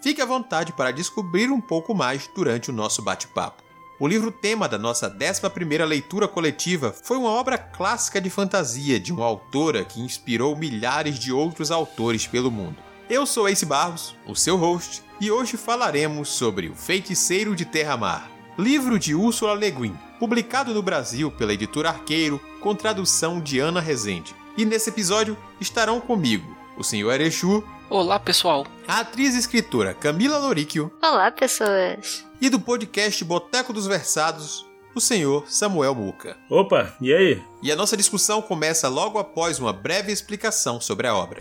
fique à vontade para descobrir um pouco mais durante o nosso bate-papo. O livro tema da nossa 11ª leitura coletiva foi uma obra clássica de fantasia de uma autora que inspirou milhares de outros autores pelo mundo. Eu sou Ace Barros, o seu host, e hoje falaremos sobre O Feiticeiro de Terra-Mar, livro de Úrsula Le Guin, publicado no Brasil pela editora Arqueiro, com tradução de Ana Rezende. E nesse episódio estarão comigo o Sr. Erechu. Olá, pessoal. A atriz e escritora Camila Loríquio. Olá, pessoas. E do podcast Boteco dos Versados, o senhor Samuel Muca. Opa, e aí? E a nossa discussão começa logo após uma breve explicação sobre a obra.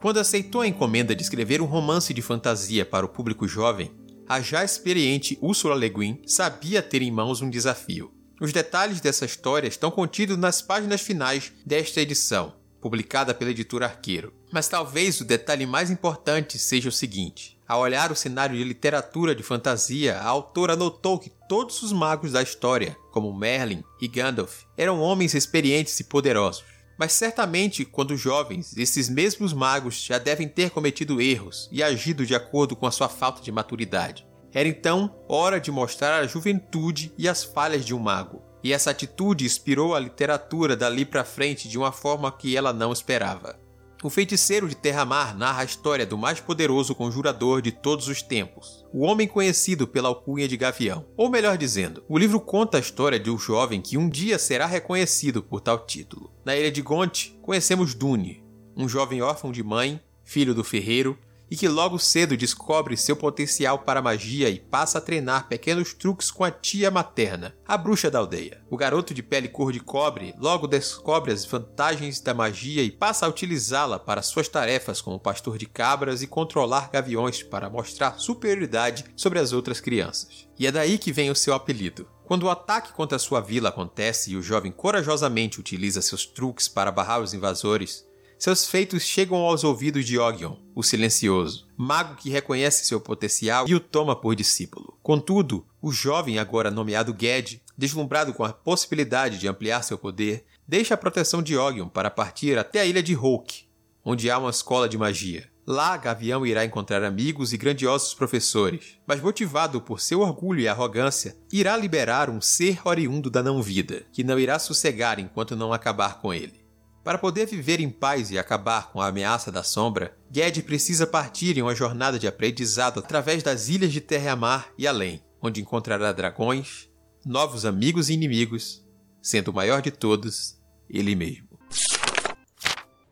Quando aceitou a encomenda de escrever um romance de fantasia para o público jovem, a já experiente Ursula Le Guin sabia ter em mãos um desafio. Os detalhes dessa história estão contidos nas páginas finais desta edição, publicada pela editora Arqueiro. Mas talvez o detalhe mais importante seja o seguinte: ao olhar o cenário de literatura de fantasia, a autora notou que todos os magos da história, como Merlin e Gandalf, eram homens experientes e poderosos. Mas certamente, quando jovens, esses mesmos magos já devem ter cometido erros e agido de acordo com a sua falta de maturidade. Era então hora de mostrar a juventude e as falhas de um mago. E essa atitude inspirou a literatura dali para frente de uma forma que ela não esperava. O Feiticeiro de Terra-Mar narra a história do mais poderoso conjurador de todos os tempos, o homem conhecido pela alcunha de Gavião. Ou melhor dizendo, o livro conta a história de um jovem que um dia será reconhecido por tal título. Na ilha de Gonte, conhecemos Dune, um jovem órfão de mãe, filho do ferreiro, e que logo cedo descobre seu potencial para magia e passa a treinar pequenos truques com a tia materna, a bruxa da aldeia. O garoto de pele cor de cobre logo descobre as vantagens da magia e passa a utilizá-la para suas tarefas como pastor de cabras e controlar gaviões para mostrar superioridade sobre as outras crianças. E é daí que vem o seu apelido. Quando o ataque contra sua vila acontece e o jovem corajosamente utiliza seus truques para barrar os invasores, seus feitos chegam aos ouvidos de Ogion, o silencioso, mago que reconhece seu potencial e o toma por discípulo. Contudo, o jovem, agora nomeado Ged, deslumbrado com a possibilidade de ampliar seu poder, deixa a proteção de Ogion para partir até a ilha de Hulk, onde há uma escola de magia. Lá, Gavião irá encontrar amigos e grandiosos professores, mas motivado por seu orgulho e arrogância, irá liberar um ser oriundo da não-vida, que não irá sossegar enquanto não acabar com ele. Para poder viver em paz e acabar com a ameaça da sombra, Ged precisa partir em uma jornada de aprendizado através das ilhas de Terra-Mar e além, onde encontrará dragões, novos amigos e inimigos, sendo o maior de todos, ele mesmo.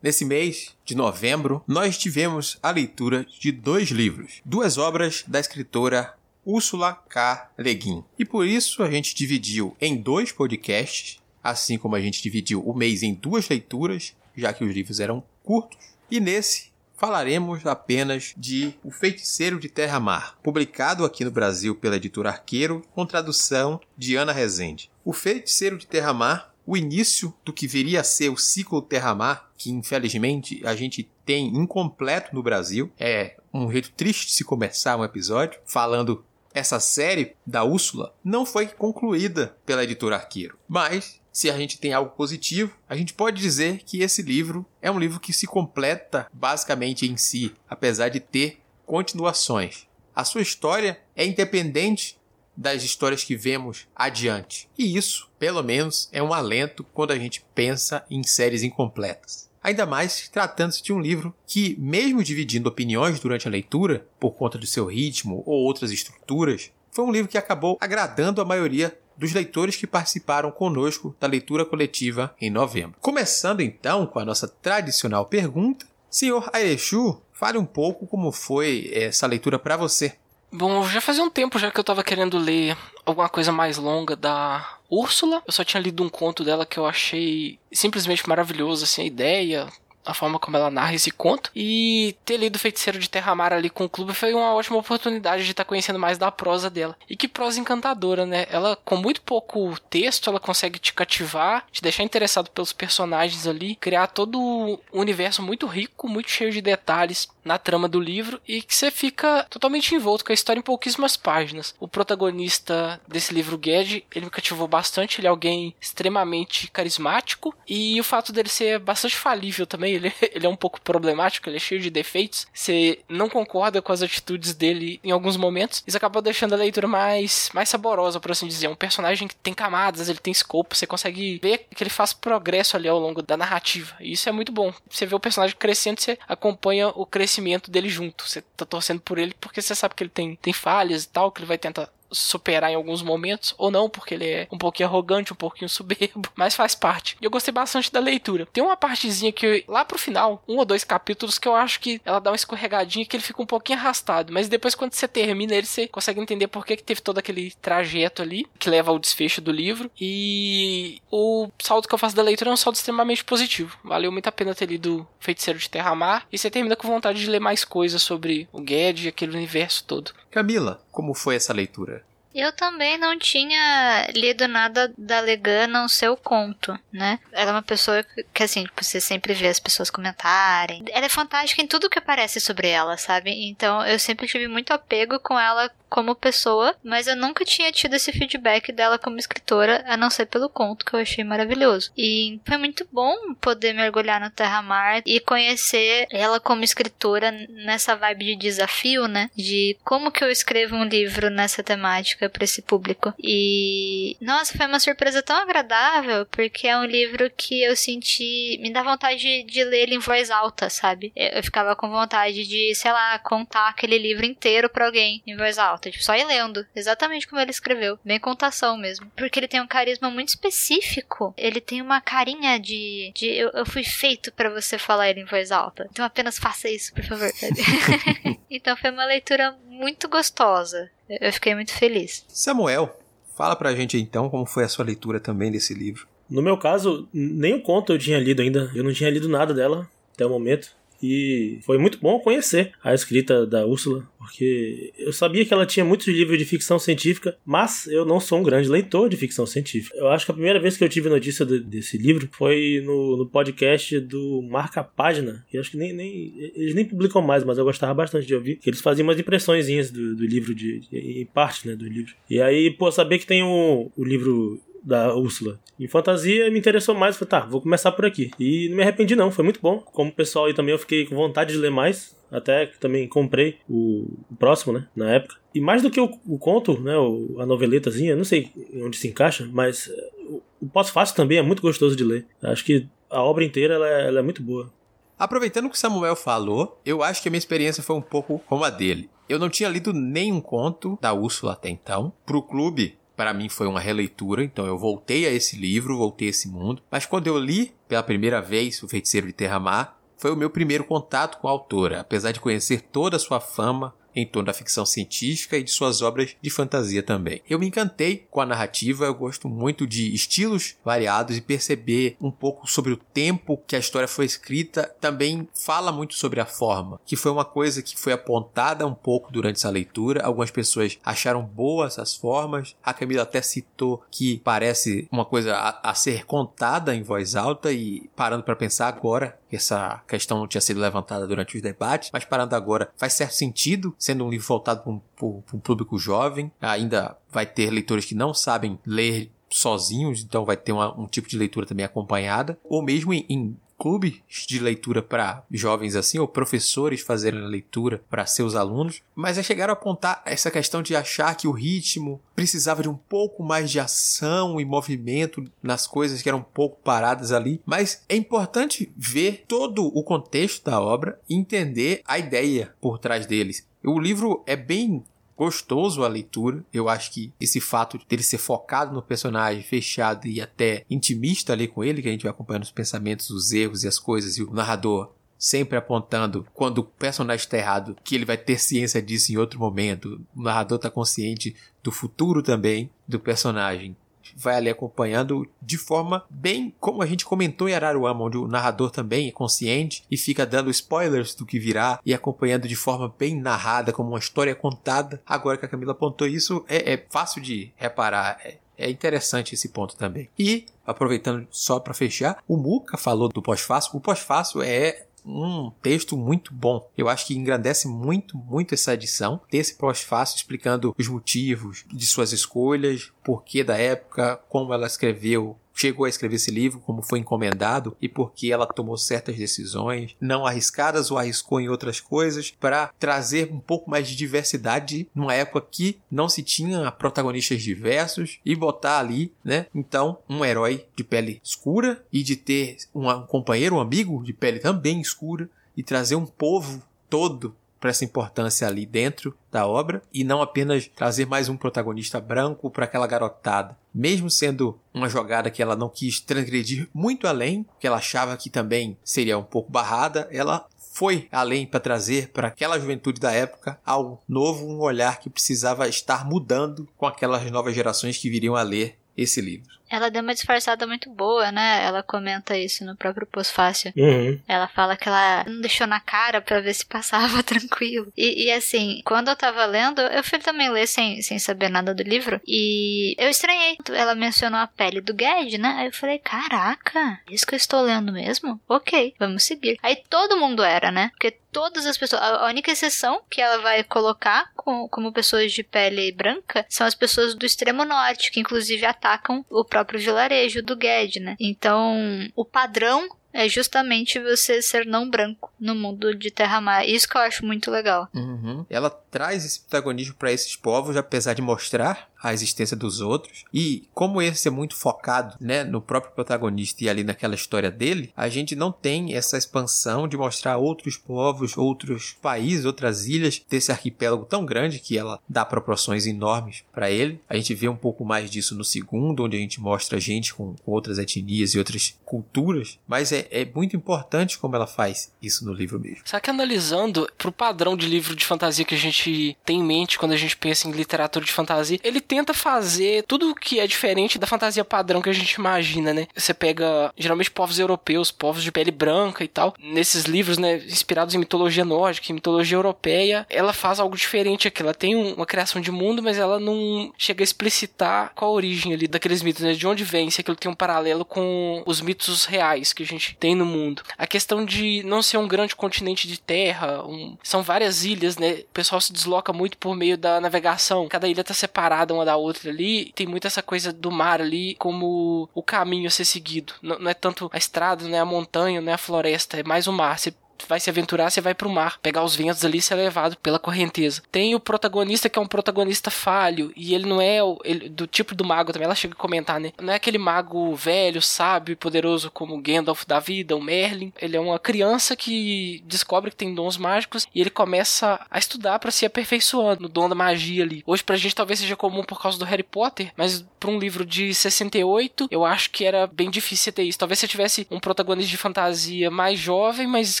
Nesse mês de novembro, nós tivemos a leitura de dois livros, duas obras da escritora Úrsula K. Le Guin. E por isso a gente dividiu em dois podcasts assim como a gente dividiu o mês em duas leituras, já que os livros eram curtos, e nesse falaremos apenas de O Feiticeiro de Terra-Mar, publicado aqui no Brasil pela editora Arqueiro, com tradução de Ana Rezende. O Feiticeiro de Terra-Mar, o início do que viria a ser o ciclo Terra-Mar, que infelizmente a gente tem incompleto no Brasil, é um jeito triste de se começar um episódio falando essa série da Úrsula não foi concluída pela editora Arqueiro, mas se a gente tem algo positivo, a gente pode dizer que esse livro é um livro que se completa basicamente em si, apesar de ter continuações. A sua história é independente das histórias que vemos adiante. E isso, pelo menos, é um alento quando a gente pensa em séries incompletas. Ainda mais tratando-se de um livro que, mesmo dividindo opiniões durante a leitura, por conta do seu ritmo ou outras estruturas, foi um livro que acabou agradando a maioria dos leitores que participaram conosco da leitura coletiva em novembro. Começando então com a nossa tradicional pergunta, senhor Aechu, fale um pouco como foi essa leitura para você. Bom, já fazia um tempo já que eu estava querendo ler alguma coisa mais longa da Úrsula. Eu só tinha lido um conto dela que eu achei simplesmente maravilhoso, assim, a ideia, a forma como ela narra esse conto. E ter lido Feiticeiro de Terramar ali com o clube foi uma ótima oportunidade de estar tá conhecendo mais da prosa dela. E que prosa encantadora, né? Ela, com muito pouco texto, ela consegue te cativar, te deixar interessado pelos personagens ali, criar todo um universo muito rico, muito cheio de detalhes na trama do livro e que você fica totalmente envolto com a história em pouquíssimas páginas. O protagonista desse livro, Ged, ele me cativou bastante, ele é alguém extremamente carismático e o fato dele ser bastante falível também, ele, ele é um pouco problemático, ele é cheio de defeitos. Você não concorda com as atitudes dele em alguns momentos, isso acaba deixando a leitura mais, mais saborosa, por assim dizer. É um personagem que tem camadas, ele tem escopo, você consegue ver que ele faz progresso ali ao longo da narrativa. E isso é muito bom. Você vê o personagem crescendo, você acompanha o crescimento dele junto. Você tá torcendo por ele porque você sabe que ele tem, tem falhas e tal, que ele vai tentar superar em alguns momentos, ou não, porque ele é um pouquinho arrogante, um pouquinho soberbo, mas faz parte. E eu gostei bastante da leitura. Tem uma partezinha que, lá pro final, um ou dois capítulos, que eu acho que ela dá uma escorregadinha que ele fica um pouquinho arrastado, mas depois quando você termina ele, você consegue entender por que, que teve todo aquele trajeto ali, que leva ao desfecho do livro, e o saldo que eu faço da leitura é um saldo extremamente positivo. Valeu muito a pena ter lido Feiticeiro de Terra-Mar, e você termina com vontade de ler mais coisas sobre o Ged e aquele universo todo. Camila, como foi essa leitura? Eu também não tinha lido nada da Legan não ser o conto, né? Ela é uma pessoa que, que, assim, tipo, você sempre vê as pessoas comentarem. Ela é fantástica em tudo que aparece sobre ela, sabe? Então eu sempre tive muito apego com ela como pessoa, mas eu nunca tinha tido esse feedback dela como escritora, a não ser pelo conto que eu achei maravilhoso. E foi muito bom poder mergulhar no Terra-Mar e conhecer ela como escritora nessa vibe de desafio, né? De como que eu escrevo um livro nessa temática para esse público. E nossa, foi uma surpresa tão agradável, porque é um livro que eu senti, me dá vontade de, ler ele em voz alta, sabe? Eu ficava com vontade de, sei lá, contar aquele livro inteiro para alguém em voz alta tipo, só ir lendo, exatamente como ele escreveu, bem contação mesmo. Porque ele tem um carisma muito específico, ele tem uma carinha de, de eu, eu fui feito para você falar ele em voz alta, então apenas faça isso, por favor. então foi uma leitura muito gostosa, eu fiquei muito feliz. Samuel, fala pra gente então como foi a sua leitura também desse livro. No meu caso, nem o conto eu tinha lido ainda, eu não tinha lido nada dela até o momento. E foi muito bom conhecer a escrita da Úrsula, porque eu sabia que ela tinha muitos livros de ficção científica, mas eu não sou um grande leitor de ficção científica. Eu acho que a primeira vez que eu tive notícia de, desse livro foi no, no, podcast do Marca Página, que acho que nem, nem, eles nem publicam mais, mas eu gostava bastante de ouvir, que eles faziam umas impressõezinhas do, do livro, de, de, em parte né, do livro. E aí, pô, saber que tem o, o livro da Úrsula. Em fantasia me interessou mais, falei, tá, vou começar por aqui. E não me arrependi não, foi muito bom. Como pessoal aí também eu fiquei com vontade de ler mais, até também comprei o, o próximo, né, na época. E mais do que o, o conto, né, o, a noveletazinha, não sei onde se encaixa, mas o, o pós-fácil também é muito gostoso de ler. Acho que a obra inteira ela é, ela é muito boa. Aproveitando o que o Samuel falou, eu acho que a minha experiência foi um pouco como a dele. Eu não tinha lido nenhum conto da Úrsula até então. Pro clube, para mim foi uma releitura, então eu voltei a esse livro, voltei a esse mundo. Mas quando eu li pela primeira vez O Feiticeiro de Terramar, foi o meu primeiro contato com a autora, apesar de conhecer toda a sua fama, em torno da ficção científica e de suas obras de fantasia também. Eu me encantei com a narrativa, eu gosto muito de estilos variados e perceber um pouco sobre o tempo que a história foi escrita, também fala muito sobre a forma, que foi uma coisa que foi apontada um pouco durante essa leitura. Algumas pessoas acharam boas as formas, a Camila até citou que parece uma coisa a, a ser contada em voz alta e parando para pensar agora, essa questão não tinha sido levantada durante os debates, mas parando agora, faz certo sentido, sendo um livro voltado para um, para um público jovem, ainda vai ter leitores que não sabem ler sozinhos, então vai ter uma, um tipo de leitura também acompanhada, ou mesmo em, em clubes de leitura para jovens assim, ou professores fazerem leitura para seus alunos, mas é chegaram a apontar essa questão de achar que o ritmo precisava de um pouco mais de ação e movimento nas coisas que eram um pouco paradas ali, mas é importante ver todo o contexto da obra e entender a ideia por trás deles. O livro é bem gostoso a leitura. Eu acho que esse fato dele ser focado no personagem, fechado e até intimista ali com ele, que a gente vai acompanhando os pensamentos, os erros e as coisas, e o narrador sempre apontando quando o personagem está errado, que ele vai ter ciência disso em outro momento. O narrador está consciente do futuro também do personagem. Vai ali acompanhando de forma bem como a gente comentou em Araruama, onde o narrador também é consciente e fica dando spoilers do que virá e acompanhando de forma bem narrada, como uma história contada. Agora que a Camila apontou isso, é, é fácil de reparar. É, é interessante esse ponto também. E, aproveitando só para fechar, o Muka falou do pós-fácil. O pós-fácil é um texto muito bom. Eu acho que engrandece muito, muito essa edição. Ter esse pós-fácil explicando os motivos de suas escolhas, porquê da época, como ela escreveu chegou a escrever esse livro, como foi encomendado e porque ela tomou certas decisões não arriscadas ou arriscou em outras coisas para trazer um pouco mais de diversidade numa época que não se tinha protagonistas diversos e botar ali, né? Então, um herói de pele escura e de ter um companheiro, um amigo de pele também escura e trazer um povo todo para essa importância ali dentro da obra e não apenas trazer mais um protagonista branco para aquela garotada. Mesmo sendo uma jogada que ela não quis transgredir muito além, que ela achava que também seria um pouco barrada, ela foi além para trazer para aquela juventude da época algo novo, um olhar que precisava estar mudando com aquelas novas gerações que viriam a ler esse livro. Ela deu uma disfarçada muito boa, né? Ela comenta isso no próprio pós-fácil. Uhum. Ela fala que ela não deixou na cara para ver se passava tranquilo. E, e, assim, quando eu tava lendo, eu fui também ler sem, sem saber nada do livro. E eu estranhei. Ela mencionou a pele do Ged, né? Aí eu falei, caraca, isso que eu estou lendo mesmo? Ok, vamos seguir. Aí todo mundo era, né? Porque todas as pessoas. A única exceção que ela vai colocar com, como pessoas de pele branca são as pessoas do extremo norte, que inclusive atacam o próprio vilarejo do Ged, né? Então, o padrão é justamente você ser não branco no mundo de Terra-Mar. Isso que eu acho muito legal. Uhum. Ela traz esse protagonismo para esses povos, apesar de mostrar a existência dos outros. E como esse é muito focado, né, no próprio protagonista e ali naquela história dele, a gente não tem essa expansão de mostrar outros povos, outros países, outras ilhas desse arquipélago tão grande que ela dá proporções enormes para ele. A gente vê um pouco mais disso no segundo, onde a gente mostra gente com, com outras etnias e outras culturas, mas é, é muito importante como ela faz isso no livro mesmo. Só que analisando pro padrão de livro de fantasia que a gente tem em mente quando a gente pensa em literatura de fantasia, ele tem tenta fazer tudo o que é diferente da fantasia padrão que a gente imagina, né? Você pega geralmente povos europeus, povos de pele branca e tal. Nesses livros, né, inspirados em mitologia nórdica, em mitologia europeia, ela faz algo diferente aqui. Ela tem uma criação de mundo, mas ela não chega a explicitar qual a origem ali daqueles mitos, né? De onde vem, se aquilo tem um paralelo com os mitos reais que a gente tem no mundo. A questão de não ser um grande continente de terra, um... são várias ilhas, né? O pessoal se desloca muito por meio da navegação. Cada ilha tá separada uma da outra ali, tem muito essa coisa do mar ali como o caminho a ser seguido. Não, não é tanto a estrada, não é a montanha, não é a floresta, é mais o mar. Você vai se aventurar, você vai pro mar, pegar os ventos ali e ser levado pela correnteza. Tem o protagonista que é um protagonista falho, e ele não é o, ele, do tipo do mago também, ela chega a comentar, né? Não é aquele mago velho, sábio e poderoso como Gandalf da vida, o Merlin. Ele é uma criança que descobre que tem dons mágicos e ele começa a estudar para se aperfeiçoando no dom da magia ali. Hoje pra gente talvez seja comum por causa do Harry Potter, mas para um livro de 68, eu acho que era bem difícil ter isso. Talvez se tivesse um protagonista de fantasia mais jovem, mas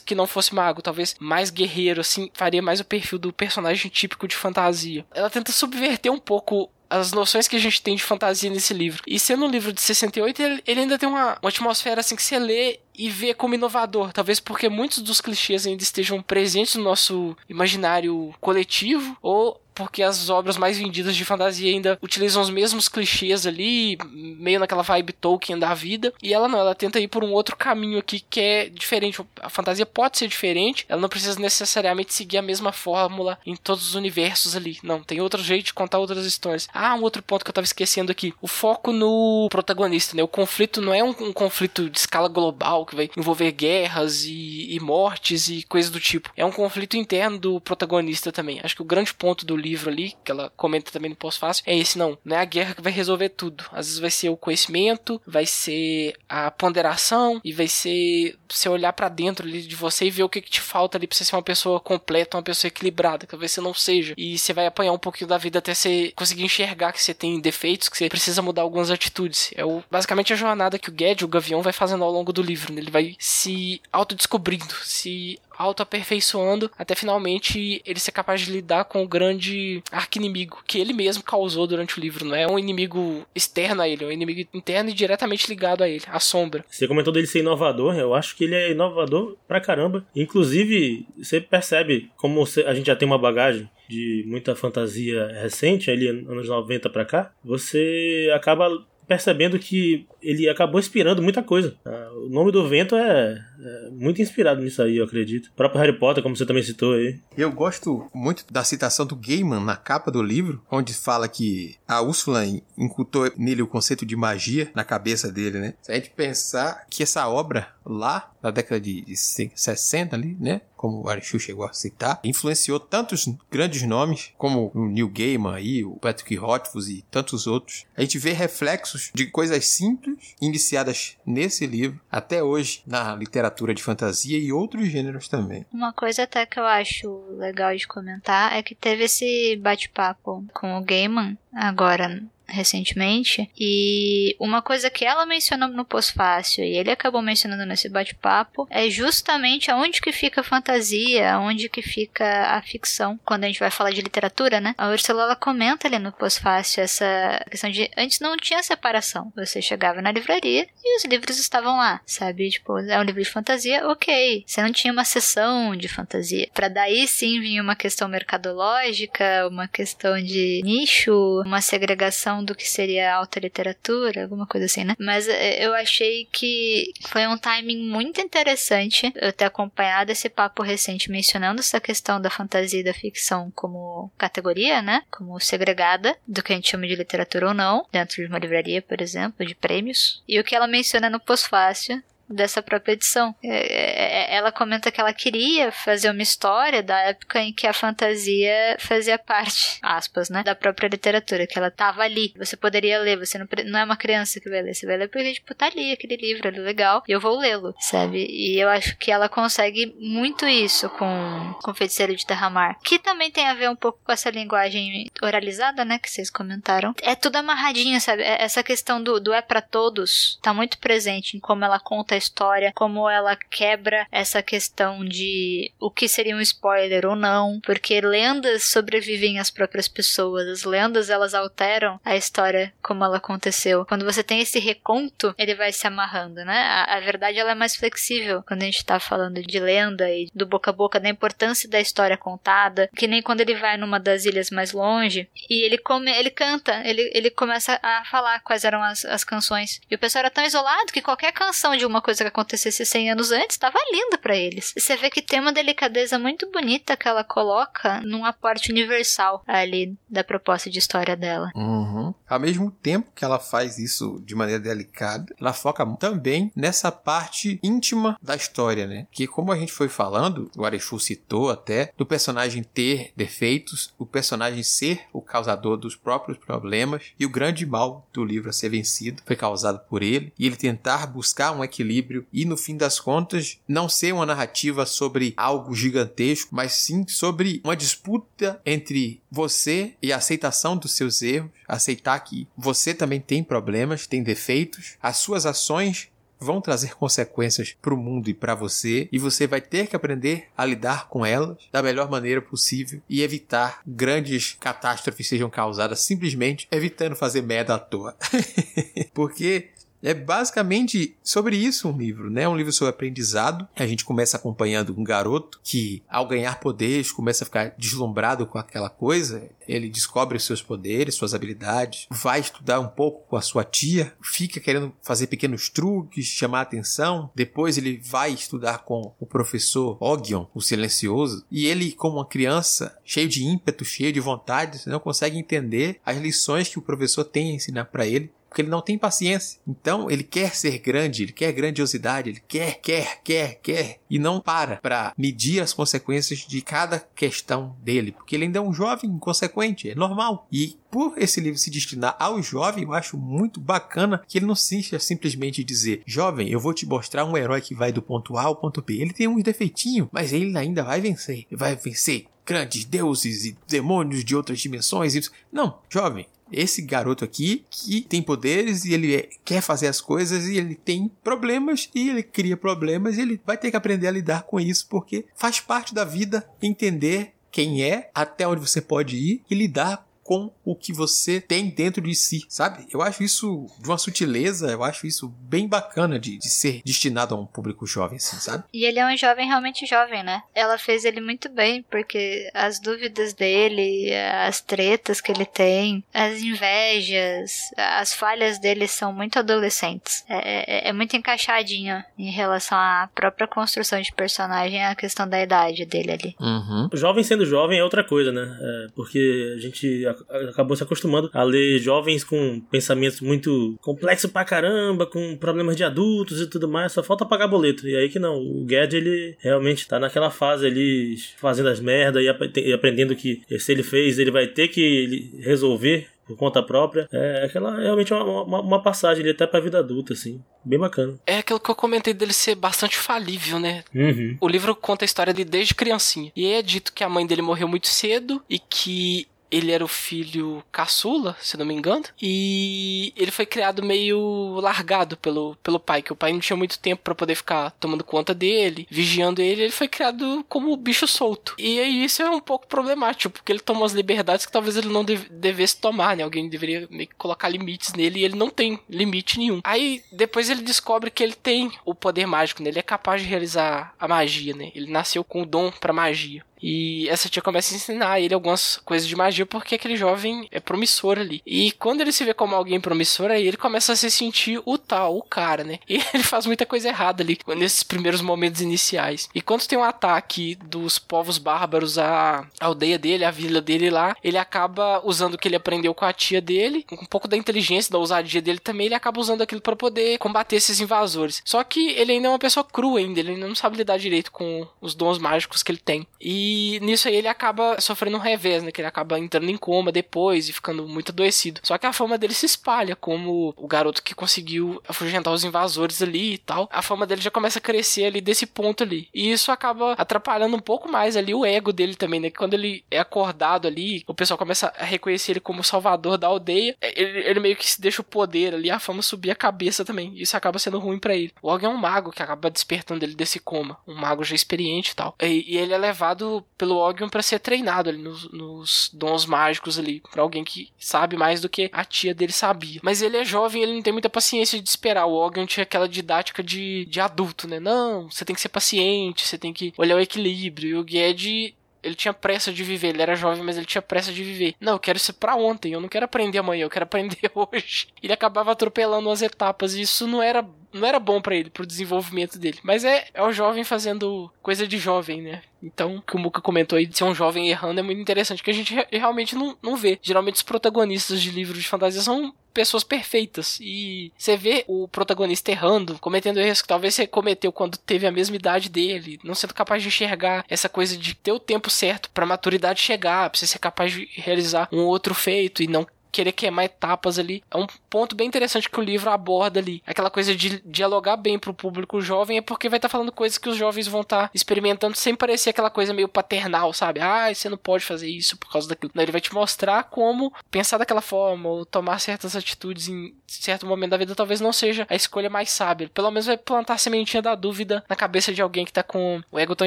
que não fosse mago, talvez mais guerreiro, assim, faria mais o perfil do personagem típico de fantasia. Ela tenta subverter um pouco as noções que a gente tem de fantasia nesse livro. E sendo um livro de 68, ele, ele ainda tem uma, uma atmosfera assim que você lê e vê como inovador. Talvez porque muitos dos clichês ainda estejam presentes no nosso imaginário coletivo, ou porque as obras mais vendidas de fantasia ainda utilizam os mesmos clichês ali, meio naquela vibe Tolkien da vida. E ela não, ela tenta ir por um outro caminho aqui que é diferente. A fantasia pode ser diferente, ela não precisa necessariamente seguir a mesma fórmula em todos os universos ali. Não, tem outro jeito de contar outras histórias. Ah, um outro ponto que eu tava esquecendo aqui: o foco no protagonista, né? O conflito não é um, um conflito de escala global que vai envolver guerras e, e mortes e coisas do tipo. É um conflito interno do protagonista também. Acho que o grande ponto do livro ali, que ela comenta também no pós-fácil, é esse não. Não é a guerra que vai resolver tudo. Às vezes vai ser o conhecimento, vai ser a ponderação e vai ser você olhar para dentro ali de você e ver o que, que te falta ali pra você ser uma pessoa completa, uma pessoa equilibrada, que talvez você não seja. E você vai apanhar um pouquinho da vida até você conseguir enxergar que você tem defeitos, que você precisa mudar algumas atitudes. É o, basicamente a jornada que o Ged, o Gavião, vai fazendo ao longo do livro. Né? Ele vai se autodescobrindo, se auto-aperfeiçoando até finalmente ele ser capaz de lidar com o grande arqui-inimigo que ele mesmo causou durante o livro. Não é um inimigo externo a ele, é um inimigo interno e diretamente ligado a ele, a sombra. Você comentou dele ser inovador, eu acho que ele é inovador pra caramba. Inclusive, você percebe como a gente já tem uma bagagem de muita fantasia recente, ali anos 90 para cá, você acaba percebendo que ele acabou inspirando muita coisa. Ah, o nome do vento é, muito inspirado nisso aí, eu acredito. O próprio Harry Potter, como você também citou aí. Eu gosto muito da citação do Gaiman na capa do livro, onde fala que a Úrsula incutou nele o conceito de magia na cabeça dele, né? Se a gente pensar que essa obra lá na década de 60 ali, né? Como o Arishu chegou a citar, influenciou tantos grandes nomes como o Neil Gaiman aí, o Patrick Rothfuss e tantos outros. A gente vê reflexos de coisas simples iniciadas nesse livro até hoje na literatura de fantasia e outros gêneros também. Uma coisa até que eu acho legal de comentar é que teve esse bate-papo com o Gaiman agora recentemente. E uma coisa que ela mencionou no pós-fácil e ele acabou mencionando nesse bate-papo é justamente aonde que fica a fantasia, aonde que fica a ficção. Quando a gente vai falar de literatura, né? A Ursula ela comenta ali no pós-fácil essa questão de antes não tinha separação. Você chegava na livraria e os livros estavam lá, sabe? Tipo, é um livro de fantasia, ok. Você não tinha uma sessão de fantasia. Para daí sim vir uma questão mercadológica, uma questão de nicho, uma segregação do que seria alta literatura, alguma coisa assim, né? Mas é, eu achei que foi um timing muito interessante eu ter acompanhado esse papo recente mencionando essa questão da fantasia e da ficção como categoria, né? Como segregada do que a gente chama de literatura ou não, dentro de uma livraria, por exemplo, de prêmios. E o que ela menciona no pós-fácil dessa própria edição. É, é, é, ela comenta que ela queria fazer uma história da época em que a fantasia fazia parte, aspas, né, da própria literatura, que ela tava ali. Você poderia ler, você não, não é uma criança que vai ler, você vai ler porque, tipo, tá ali aquele livro, é legal, e eu vou lê-lo, sabe? E eu acho que ela consegue muito isso com, com Feiticeiro de Terramar, que também tem a ver um pouco com essa linguagem oralizada, né, que vocês comentaram. É tudo amarradinho, sabe? Essa questão do, do é para todos tá muito presente em como ela conta a história, como ela quebra essa questão de o que seria um spoiler ou não, porque lendas sobrevivem às próprias pessoas, as lendas elas alteram a história como ela aconteceu. Quando você tem esse reconto, ele vai se amarrando, né? A, a verdade ela é mais flexível quando a gente tá falando de lenda e do boca a boca, da importância da história contada, que nem quando ele vai numa das ilhas mais longe e ele come, ele canta, ele, ele começa a falar quais eram as, as canções. E o pessoal era tão isolado que qualquer canção de uma coisa que acontecesse 100 anos antes estava linda para eles. Você vê que tem uma delicadeza muito bonita que ela coloca num aporte universal ali da proposta de história dela. Uhum. Ao mesmo tempo que ela faz isso de maneira delicada, ela foca também nessa parte íntima da história, né? Que como a gente foi falando, o Arechu citou até, do personagem ter defeitos, o personagem ser o causador dos próprios problemas e o grande mal do livro a ser vencido foi causado por ele e ele tentar buscar um equilíbrio equilíbrio e, no fim das contas, não ser uma narrativa sobre algo gigantesco, mas sim sobre uma disputa entre você e a aceitação dos seus erros, aceitar que você também tem problemas, tem defeitos, as suas ações vão trazer consequências para o mundo e para você, e você vai ter que aprender a lidar com elas da melhor maneira possível e evitar grandes catástrofes sejam causadas simplesmente evitando fazer merda à toa. Porque é basicamente sobre isso um livro, né? Um livro sobre aprendizado. A gente começa acompanhando um garoto que, ao ganhar poderes, começa a ficar deslumbrado com aquela coisa. Ele descobre seus poderes, suas habilidades, vai estudar um pouco com a sua tia, fica querendo fazer pequenos truques, chamar atenção. Depois ele vai estudar com o professor Ogion, o silencioso, e ele, como uma criança, cheio de ímpeto, cheio de vontade, não consegue entender as lições que o professor tem a ensinar para ele porque ele não tem paciência. Então, ele quer ser grande, ele quer grandiosidade, ele quer, quer, quer, quer, e não para para medir as consequências de cada questão dele, porque ele ainda é um jovem inconsequente, é normal. E por esse livro se destinar ao jovem, eu acho muito bacana que ele não seja simplesmente dizer: jovem, eu vou te mostrar um herói que vai do ponto A ao ponto B. Ele tem uns defeitinhos, mas ele ainda vai vencer. Vai vencer grandes deuses e demônios de outras dimensões. Não, jovem, esse garoto aqui que tem poderes e ele é, quer fazer as coisas e ele tem problemas e ele cria problemas e ele vai ter que aprender a lidar com isso porque faz parte da vida entender quem é, até onde você pode ir e lidar com o que você tem dentro de si, sabe? Eu acho isso de uma sutileza, eu acho isso bem bacana de, de ser destinado a um público jovem, assim, sabe? E ele é um jovem realmente jovem, né? Ela fez ele muito bem, porque as dúvidas dele, as tretas que ele tem, as invejas, as falhas dele são muito adolescentes. É, é, é muito encaixadinho em relação à própria construção de personagem, a questão da idade dele ali. Uhum. Jovem sendo jovem é outra coisa, né? É, porque a gente acabou se acostumando a ler jovens com pensamentos muito complexos pra caramba, com problemas de adultos e tudo mais, só falta pagar boleto. E aí que não, o Gad ele realmente tá naquela fase ali, fazendo as merdas e aprendendo que se ele fez, ele vai ter que resolver por conta própria. É aquela realmente uma, uma, uma passagem ali até pra vida adulta, assim. Bem bacana. É aquilo que eu comentei dele ser bastante falível, né? Uhum. O livro conta a história dele desde criancinha. E aí é dito que a mãe dele morreu muito cedo e que ele era o filho caçula, se não me engano, e ele foi criado meio largado pelo, pelo pai, que o pai não tinha muito tempo para poder ficar tomando conta dele, vigiando ele, ele foi criado como bicho solto. E aí isso é um pouco problemático, porque ele tomou as liberdades que talvez ele não devesse tomar, né? Alguém deveria colocar limites nele e ele não tem limite nenhum. Aí depois ele descobre que ele tem o poder mágico, né? Ele é capaz de realizar a magia, né? Ele nasceu com o dom para magia. E essa tia começa a ensinar ele algumas coisas de magia porque aquele jovem é promissor ali. E quando ele se vê como alguém promissor, aí ele começa a se sentir o tal, o cara, né? E ele faz muita coisa errada ali nesses primeiros momentos iniciais. E quando tem um ataque dos povos bárbaros à aldeia dele, à vila dele lá, ele acaba usando o que ele aprendeu com a tia dele, com um pouco da inteligência, da ousadia dele também, ele acaba usando aquilo para poder combater esses invasores. Só que ele ainda é uma pessoa crua ainda, ele ainda não sabe lidar direito com os dons mágicos que ele tem. E e nisso aí ele acaba sofrendo um revés, né? Que ele acaba entrando em coma depois e ficando muito adoecido. Só que a fama dele se espalha como o garoto que conseguiu afugentar os invasores ali e tal. A fama dele já começa a crescer ali desse ponto ali. E isso acaba atrapalhando um pouco mais ali o ego dele também, né? Que quando ele é acordado ali, o pessoal começa a reconhecer ele como salvador da aldeia. É, ele, ele meio que se deixa o poder ali, a fama subir a cabeça também. Isso acaba sendo ruim para ele. O Og é um mago que acaba despertando ele desse coma. Um mago já experiente e tal. E, e ele é levado pelo Ogion para ser treinado ali nos, nos, dons mágicos ali, para alguém que sabe mais do que a tia dele sabia. Mas ele é jovem, ele não tem muita paciência de esperar. O Ogion tinha aquela didática de, de adulto, né? Não, você tem que ser paciente, você tem que olhar o equilíbrio. E o Ged ele tinha pressa de viver, ele era jovem, mas ele tinha pressa de viver. Não, eu quero ser para ontem, eu não quero aprender amanhã, eu quero aprender hoje. Ele acabava atropelando as etapas e isso não era não era bom para ele, pro desenvolvimento dele. Mas é, é o jovem fazendo coisa de jovem, né? Então, o que o Muka comentou aí de ser um jovem errando é muito interessante, que a gente realmente não, não vê. Geralmente os protagonistas de livros de fantasia são pessoas perfeitas. E você vê o protagonista errando, cometendo erros que talvez você cometeu quando teve a mesma idade dele, não sendo capaz de enxergar essa coisa de ter o tempo certo pra maturidade chegar, pra você ser capaz de realizar um outro feito e não querer queimar etapas ali. É um ponto bem interessante que o livro aborda ali. Aquela coisa de dialogar bem pro público jovem é porque vai estar tá falando coisas que os jovens vão estar tá experimentando sem parecer aquela coisa meio paternal, sabe? Ah, você não pode fazer isso por causa daquilo. Não, ele vai te mostrar como pensar daquela forma ou tomar certas atitudes em certo momento da vida talvez não seja a escolha mais sábia. Pelo menos vai plantar a sementinha da dúvida na cabeça de alguém que tá com o ego tão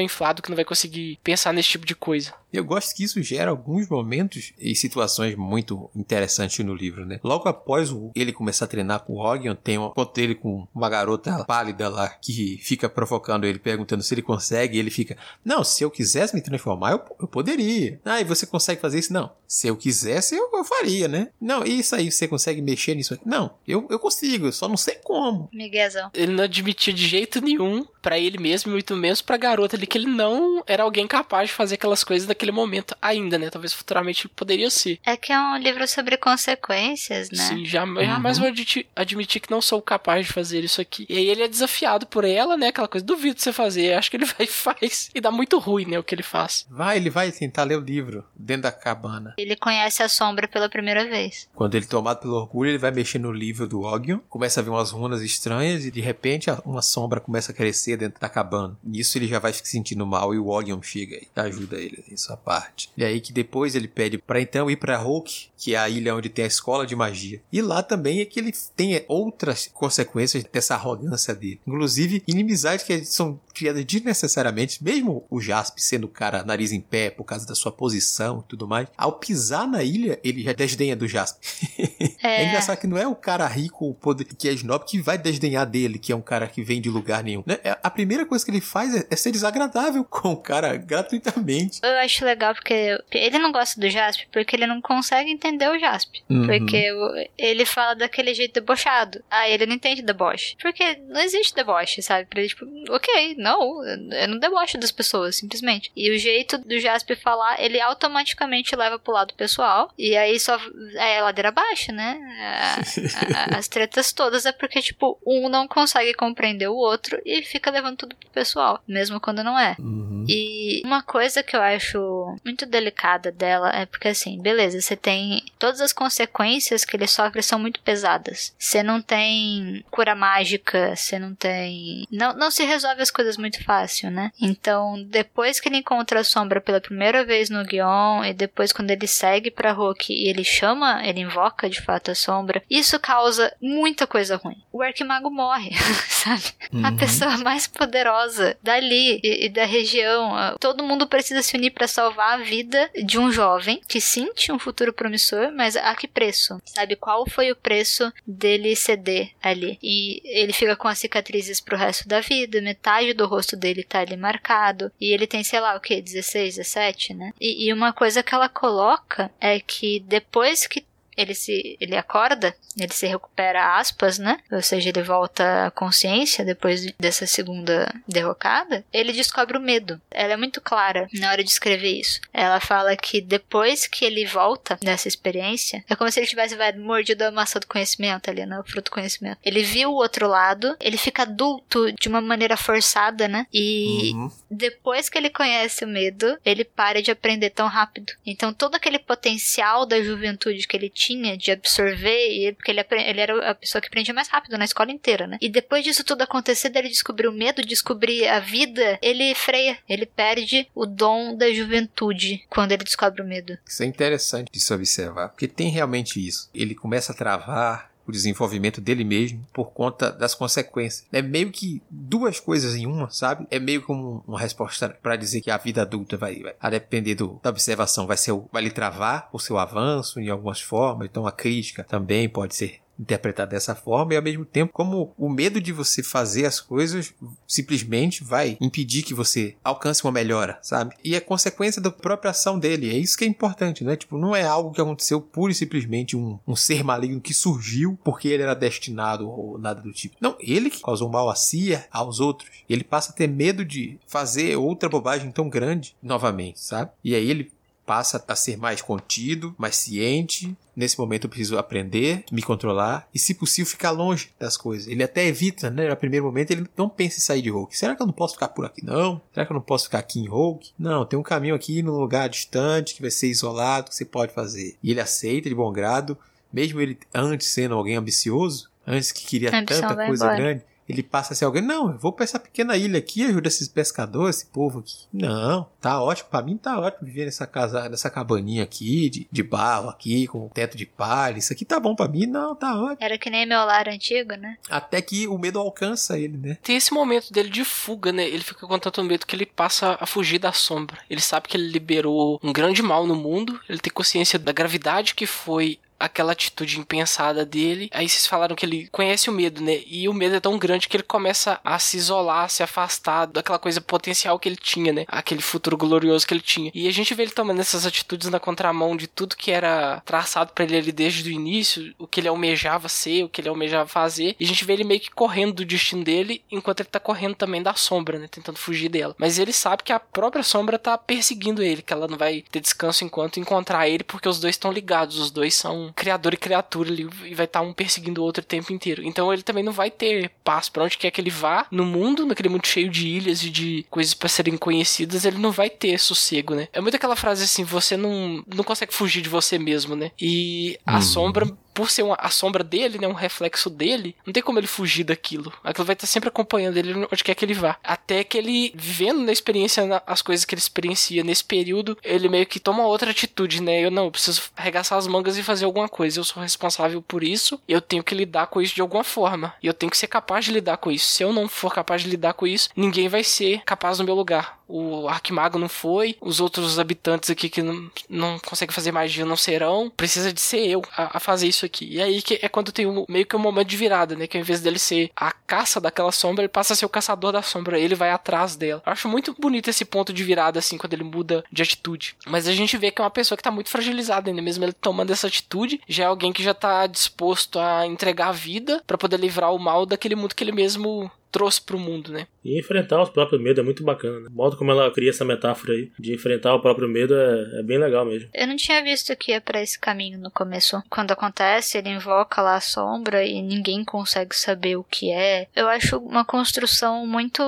inflado que não vai conseguir pensar nesse tipo de coisa. Eu gosto que isso gera alguns momentos e situações muito interessantes no livro, né? Logo após ele começar a treinar com o Rogion, tem um ponto dele com uma garota pálida lá que fica provocando ele, perguntando se ele consegue. E ele fica: Não, se eu quisesse me transformar, eu, eu poderia. Ah, e você consegue fazer isso? Não. Se eu quisesse, eu, eu faria, né? Não, isso aí, você consegue mexer nisso aqui? Não, eu, eu consigo, eu só não sei como. Miguezão. Ele não admitia de jeito nenhum para ele mesmo, muito menos pra garota ali, que ele não era alguém capaz de fazer aquelas coisas naquele momento ainda, né? Talvez futuramente poderia ser. É que é um livro sobre consequências, né? Sim, jamais, uhum. jamais vou admitir, admitir que não sou capaz de fazer isso aqui. E aí ele é desafiado por ela, né? Aquela coisa, duvido você fazer. Acho que ele vai e faz. E dá muito ruim, né? O que ele faz. Vai, ele vai tentar ler o livro dentro da cabana. Ele conhece a sombra pela primeira vez. Quando ele tomado pelo orgulho, ele vai mexer no livro do Ogion, começa a ver umas runas estranhas e de repente uma sombra começa a crescer dentro da cabana. Nisso ele já vai se sentindo mal e o Ogion chega e ajuda ele em sua parte. E aí que depois ele pede para então ir para Hulk, que é a ilha onde tem a escola de magia. E lá também é que ele tem outras consequências dessa arrogância dele. Inclusive, inimizades que são criadas desnecessariamente, mesmo o Jasp sendo o cara nariz em pé por causa da sua posição e tudo mais, ao pisar na ilha, ele já desdenha do Jasp. É, é engraçado que não é o cara rico que é snob que vai desdenhar dele, que é um cara que vem de lugar nenhum. Né? É, a primeira coisa que ele faz é, é ser desagradável com o cara gratuitamente. Eu acho legal porque ele não gosta do Jasp porque ele não consegue entender o Jasp. Uhum. Porque ele fala daquele jeito debochado. Ah, ele não entende deboche. Porque não existe deboche, sabe? Pra ele, tipo, ok, não, eu não debocho das pessoas, simplesmente. E o jeito do Jasp falar, ele automaticamente leva pro lado pessoal. E aí só é ladeira abaixo, né? A, a, as tretas todas é porque, tipo, um não consegue compreender o outro e fica levando tudo pro pessoal, mesmo quando não é. Uhum. E uma coisa que eu acho muito delicada dela é porque, assim, beleza, você tem todas as consequências que ele sofre são muito pesadas. Você não tem cura mágica, você não tem. Não, não se resolve as coisas muito fácil, né? Então, depois que ele encontra a sombra pela primeira vez no Guion, e depois quando ele segue pra Hulk e ele chama, ele invoca de fato a sombra, isso causa muita coisa ruim. O Arquimago morre, sabe? Uhum. A pessoa mais poderosa dali e, e da região. Todo mundo precisa se unir para salvar a vida de um jovem que tinha um futuro promissor, mas a que preço? Sabe qual foi o preço dele ceder ali? E ele fica com as cicatrizes pro resto da vida, metade do rosto dele tá ali marcado, e ele tem, sei lá, o que, 16, 17, né? E, e uma coisa que ela coloca é que depois que ele se ele acorda, ele se recupera aspas, né? Ou seja, ele volta à consciência depois dessa segunda derrocada. Ele descobre o medo. Ela é muito clara na hora de escrever isso. Ela fala que depois que ele volta dessa experiência, é como se ele tivesse vai, mordido a maçã do conhecimento ali, né? O fruto do conhecimento. Ele viu o outro lado, ele fica adulto de uma maneira forçada, né? E uhum. depois que ele conhece o medo, ele para de aprender tão rápido. Então todo aquele potencial da juventude que ele tinha tinha de absorver, porque ele, ele era a pessoa que aprendia mais rápido na escola inteira, né? E depois disso tudo acontecer, dele descobrir o medo, descobrir a vida, ele freia, ele perde o dom da juventude quando ele descobre o medo. Isso é interessante de se observar, porque tem realmente isso. Ele começa a travar o desenvolvimento dele mesmo por conta das consequências. É meio que duas coisas em uma, sabe? É meio como uma resposta para dizer que a vida adulta vai, vai a depender do, da observação, vai ser vai lhe travar o seu avanço em algumas formas. Então a crítica também pode ser interpretar dessa forma e ao mesmo tempo como o medo de você fazer as coisas simplesmente vai impedir que você alcance uma melhora, sabe? E é consequência da própria ação dele. É isso que é importante, né? Tipo, não é algo que aconteceu pura e simplesmente um, um ser maligno que surgiu porque ele era destinado ou nada do tipo. Não, ele que causou mal a si aos outros. Ele passa a ter medo de fazer outra bobagem tão grande novamente, sabe? E aí ele passa a ser mais contido, mais ciente. Nesse momento eu preciso aprender, me controlar e, se possível, ficar longe das coisas. Ele até evita, né? No primeiro momento ele não pensa em sair de Hulk. Será que eu não posso ficar por aqui? Não. Será que eu não posso ficar aqui em Hulk? Não, tem um caminho aqui num lugar distante que vai ser isolado que você pode fazer. E ele aceita de bom grado, mesmo ele antes sendo alguém ambicioso, antes que queria tanta coisa embora. grande ele passa a ser alguém. Não, eu vou pra essa pequena ilha aqui, ajuda esses pescadores, esse povo aqui. Não, tá ótimo. Pra mim tá ótimo viver nessa casa, nessa cabaninha aqui, de, de barro aqui, com teto de palha. Isso aqui tá bom pra mim? Não, tá ótimo. Era que nem meu lar antigo, né? Até que o medo alcança ele, né? Tem esse momento dele de fuga, né? Ele fica com tanto medo que ele passa a fugir da sombra. Ele sabe que ele liberou um grande mal no mundo, ele tem consciência da gravidade que foi aquela atitude impensada dele. Aí vocês falaram que ele conhece o medo, né? E o medo é tão grande que ele começa a se isolar, a se afastar daquela coisa potencial que ele tinha, né? Aquele futuro glorioso que ele tinha. E a gente vê ele tomando essas atitudes na contramão de tudo que era traçado para ele ali desde o início, o que ele almejava ser, o que ele almejava fazer. E a gente vê ele meio que correndo do destino dele, enquanto ele tá correndo também da sombra, né? Tentando fugir dela. Mas ele sabe que a própria sombra tá perseguindo ele, que ela não vai ter descanso enquanto encontrar ele, porque os dois estão ligados, os dois são criador e criatura ali e vai estar tá um perseguindo o outro o tempo inteiro. Então ele também não vai ter paz para onde quer que ele vá no mundo, naquele mundo cheio de ilhas e de coisas para serem conhecidas, ele não vai ter sossego, né? É muito aquela frase assim, você não, não consegue fugir de você mesmo, né? E a uhum. sombra por ser uma, a sombra dele, né, um reflexo dele, não tem como ele fugir daquilo. Aquilo vai estar sempre acompanhando ele onde quer que ele vá. Até que ele, vivendo na experiência, as coisas que ele experiencia nesse período, ele meio que toma outra atitude, né? Eu não, eu preciso arregaçar as mangas e fazer alguma coisa. Eu sou responsável por isso, eu tenho que lidar com isso de alguma forma. E eu tenho que ser capaz de lidar com isso. Se eu não for capaz de lidar com isso, ninguém vai ser capaz no meu lugar. O Arquimago não foi, os outros habitantes aqui que não, não conseguem fazer magia não serão. Precisa de ser eu a, a fazer isso aqui. E aí que é quando tem um, meio que um momento de virada, né? Que ao invés dele ser a caça daquela sombra, ele passa a ser o caçador da sombra. Ele vai atrás dela. Eu acho muito bonito esse ponto de virada, assim, quando ele muda de atitude. Mas a gente vê que é uma pessoa que tá muito fragilizada ainda, mesmo ele tomando essa atitude. Já é alguém que já tá disposto a entregar a vida para poder livrar o mal daquele mundo que ele mesmo trouxe pro mundo, né? E enfrentar os próprios medos é muito bacana, né? O modo como ela cria essa metáfora aí de enfrentar o próprio medo é, é bem legal mesmo. Eu não tinha visto que ia para esse caminho no começo. Quando acontece, ele invoca lá a sombra e ninguém consegue saber o que é. Eu acho uma construção muito.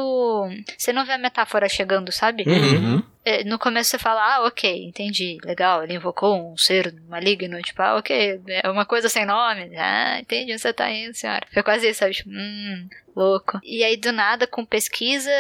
Você não vê a metáfora chegando, sabe? Uhum. É, no começo você fala, ah, ok, entendi, legal, ele invocou um ser maligno, tipo, ah, ok, é uma coisa sem nome, ah, entendi você tá indo, senhora. Foi quase isso, sabe? Tipo, hum, louco. E aí, do nada, com pesquisa,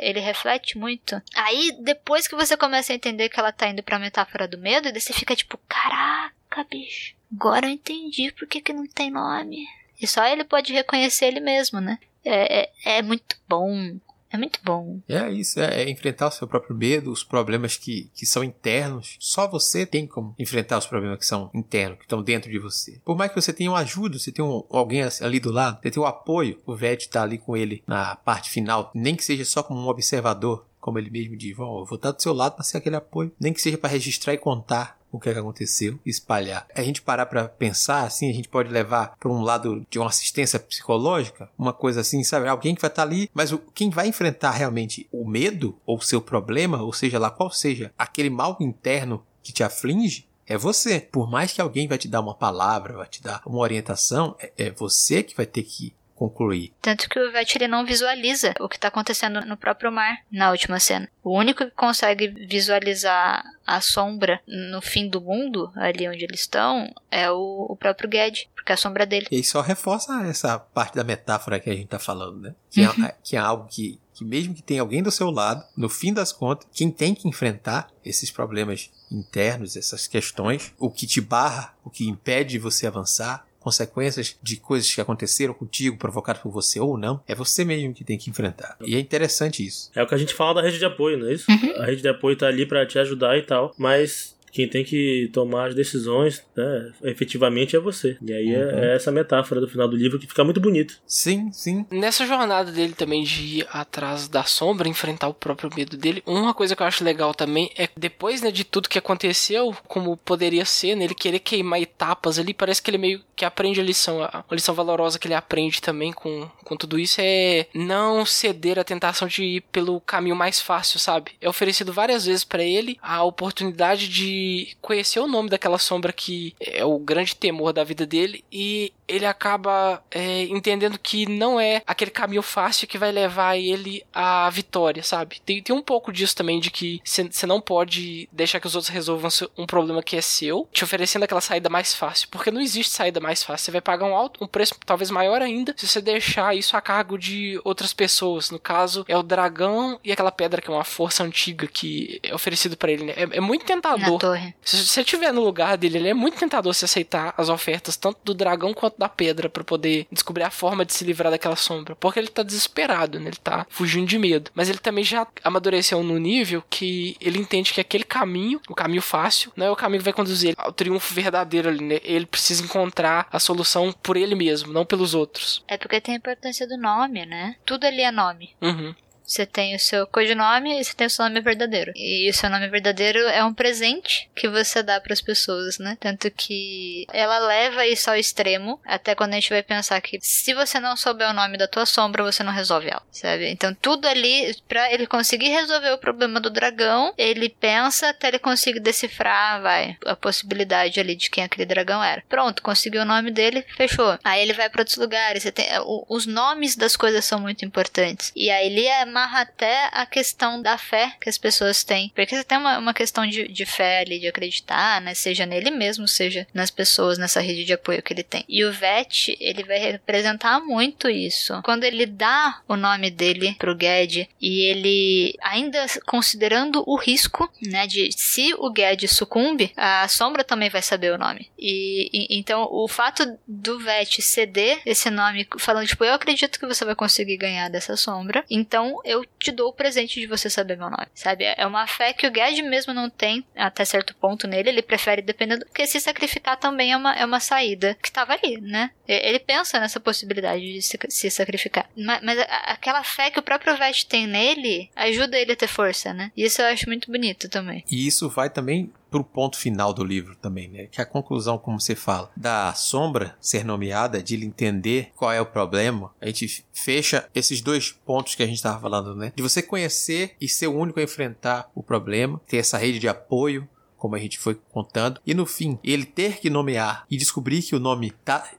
ele reflete muito. Aí, depois que você começa a entender que ela tá indo pra metáfora do medo, você fica tipo, caraca, bicho, agora eu entendi por que, que não tem nome. E só ele pode reconhecer ele mesmo, né? É, é, é muito bom. É muito bom. É isso, é, é, enfrentar o seu próprio medo, os problemas que, que são internos. Só você tem como enfrentar os problemas que são internos, que estão dentro de você. Por mais que você tenha uma ajuda, você tenha um, alguém ali do lado, você o um apoio, o Vet tá ali com ele na parte final, nem que seja só como um observador, como ele mesmo diz, oh, eu vou estar do seu lado para ser aquele apoio, nem que seja para registrar e contar o que, é que aconteceu espalhar. A gente parar para pensar assim, a gente pode levar para um lado de uma assistência psicológica, uma coisa assim, sabe? Alguém que vai estar tá ali, mas o, quem vai enfrentar realmente o medo ou o seu problema, ou seja lá qual seja aquele mal interno que te aflige, é você. Por mais que alguém vai te dar uma palavra, vai te dar uma orientação, é, é você que vai ter que concluir. Tanto que o Ivete ele não visualiza o que está acontecendo no próprio mar na última cena. O único que consegue visualizar a sombra no fim do mundo, ali onde eles estão, é o, o próprio Ged, porque é a sombra dele. E só reforça essa parte da metáfora que a gente está falando, né? Que, é uhum. que é algo que, que mesmo que tenha alguém do seu lado, no fim das contas, quem tem que enfrentar esses problemas internos, essas questões, o que te barra, o que impede você avançar, consequências de coisas que aconteceram contigo, provocadas por você ou não, é você mesmo que tem que enfrentar. E é interessante isso. É o que a gente fala da rede de apoio, não é isso? Uhum. A rede de apoio tá ali para te ajudar e tal, mas quem tem que tomar as decisões, né, efetivamente é você. E aí é, uhum. é, é, essa metáfora do final do livro que fica muito bonito. Sim, sim. Nessa jornada dele também de ir atrás da sombra, enfrentar o próprio medo dele, uma coisa que eu acho legal também é depois né, de tudo que aconteceu, como poderia ser, né, ele querer queimar etapas ali, parece que ele meio que aprende a lição. A lição valorosa que ele aprende também com, com tudo isso é não ceder à tentação de ir pelo caminho mais fácil, sabe? É oferecido várias vezes para ele a oportunidade de conhecer o nome daquela sombra que é o grande temor da vida dele e ele acaba é, entendendo que não é aquele caminho fácil que vai levar ele à vitória, sabe? Tem, tem um pouco disso também, de que você não pode deixar que os outros resolvam um problema que é seu, te oferecendo aquela saída mais fácil, porque não existe saída mais fácil. Você vai pagar um alto, um preço talvez maior ainda, se você deixar isso a cargo de outras pessoas. No caso, é o dragão e aquela pedra que é uma força antiga que é oferecido para ele, né? É, é, muito tentador. Se você estiver no lugar dele, ele é muito tentador se aceitar as ofertas, tanto do dragão quanto da pedra para poder descobrir a forma de se livrar daquela sombra. Porque ele tá desesperado, né? Ele tá fugindo de medo. Mas ele também já amadureceu no nível que ele entende que aquele caminho, o caminho fácil, não é o caminho que vai conduzir ele ao triunfo verdadeiro ali, né? Ele precisa encontrar a solução por ele mesmo, não pelos outros. É porque tem a importância do nome, né? Tudo ali é nome. Uhum. Você tem o seu codinome e você tem o seu nome verdadeiro. E o seu nome verdadeiro é um presente que você dá para as pessoas, né? Tanto que ela leva isso ao extremo, até quando a gente vai pensar que se você não souber o nome da tua sombra, você não resolve ela, sabe? Então tudo ali para ele conseguir resolver o problema do dragão, ele pensa até ele conseguir decifrar, vai, a possibilidade ali de quem aquele dragão era. Pronto, conseguiu o nome dele, fechou. Aí ele vai para outros lugares, tem os nomes das coisas são muito importantes. E aí ele é amarra até a questão da fé que as pessoas têm. Porque você tem uma, uma questão de, de fé ali, de acreditar, né? Seja nele mesmo, seja nas pessoas, nessa rede de apoio que ele tem. E o Vet, ele vai representar muito isso. Quando ele dá o nome dele pro Ged e ele, ainda considerando o risco, né, de se o Ged sucumbe, a sombra também vai saber o nome. E, e então o fato do Vet ceder esse nome, falando, tipo, eu acredito que você vai conseguir ganhar dessa sombra, então eu te dou o presente de você saber meu nome, sabe? É uma fé que o Ged mesmo não tem até certo ponto nele, ele prefere dependendo, porque se sacrificar também é uma, é uma saída que tava ali, né? Ele pensa nessa possibilidade de se, se sacrificar. Mas, mas aquela fé que o próprio Vet tem nele ajuda ele a ter força, né? E isso eu acho muito bonito também. E isso vai também pro ponto final do livro também, né? Que a conclusão, como você fala, da sombra ser nomeada, de ele entender qual é o problema, a gente fecha esses dois pontos que a gente estava falando, né? De você conhecer e ser o único a enfrentar o problema, ter essa rede de apoio, como a gente foi contando, e no fim, ele ter que nomear e descobrir que o nome tá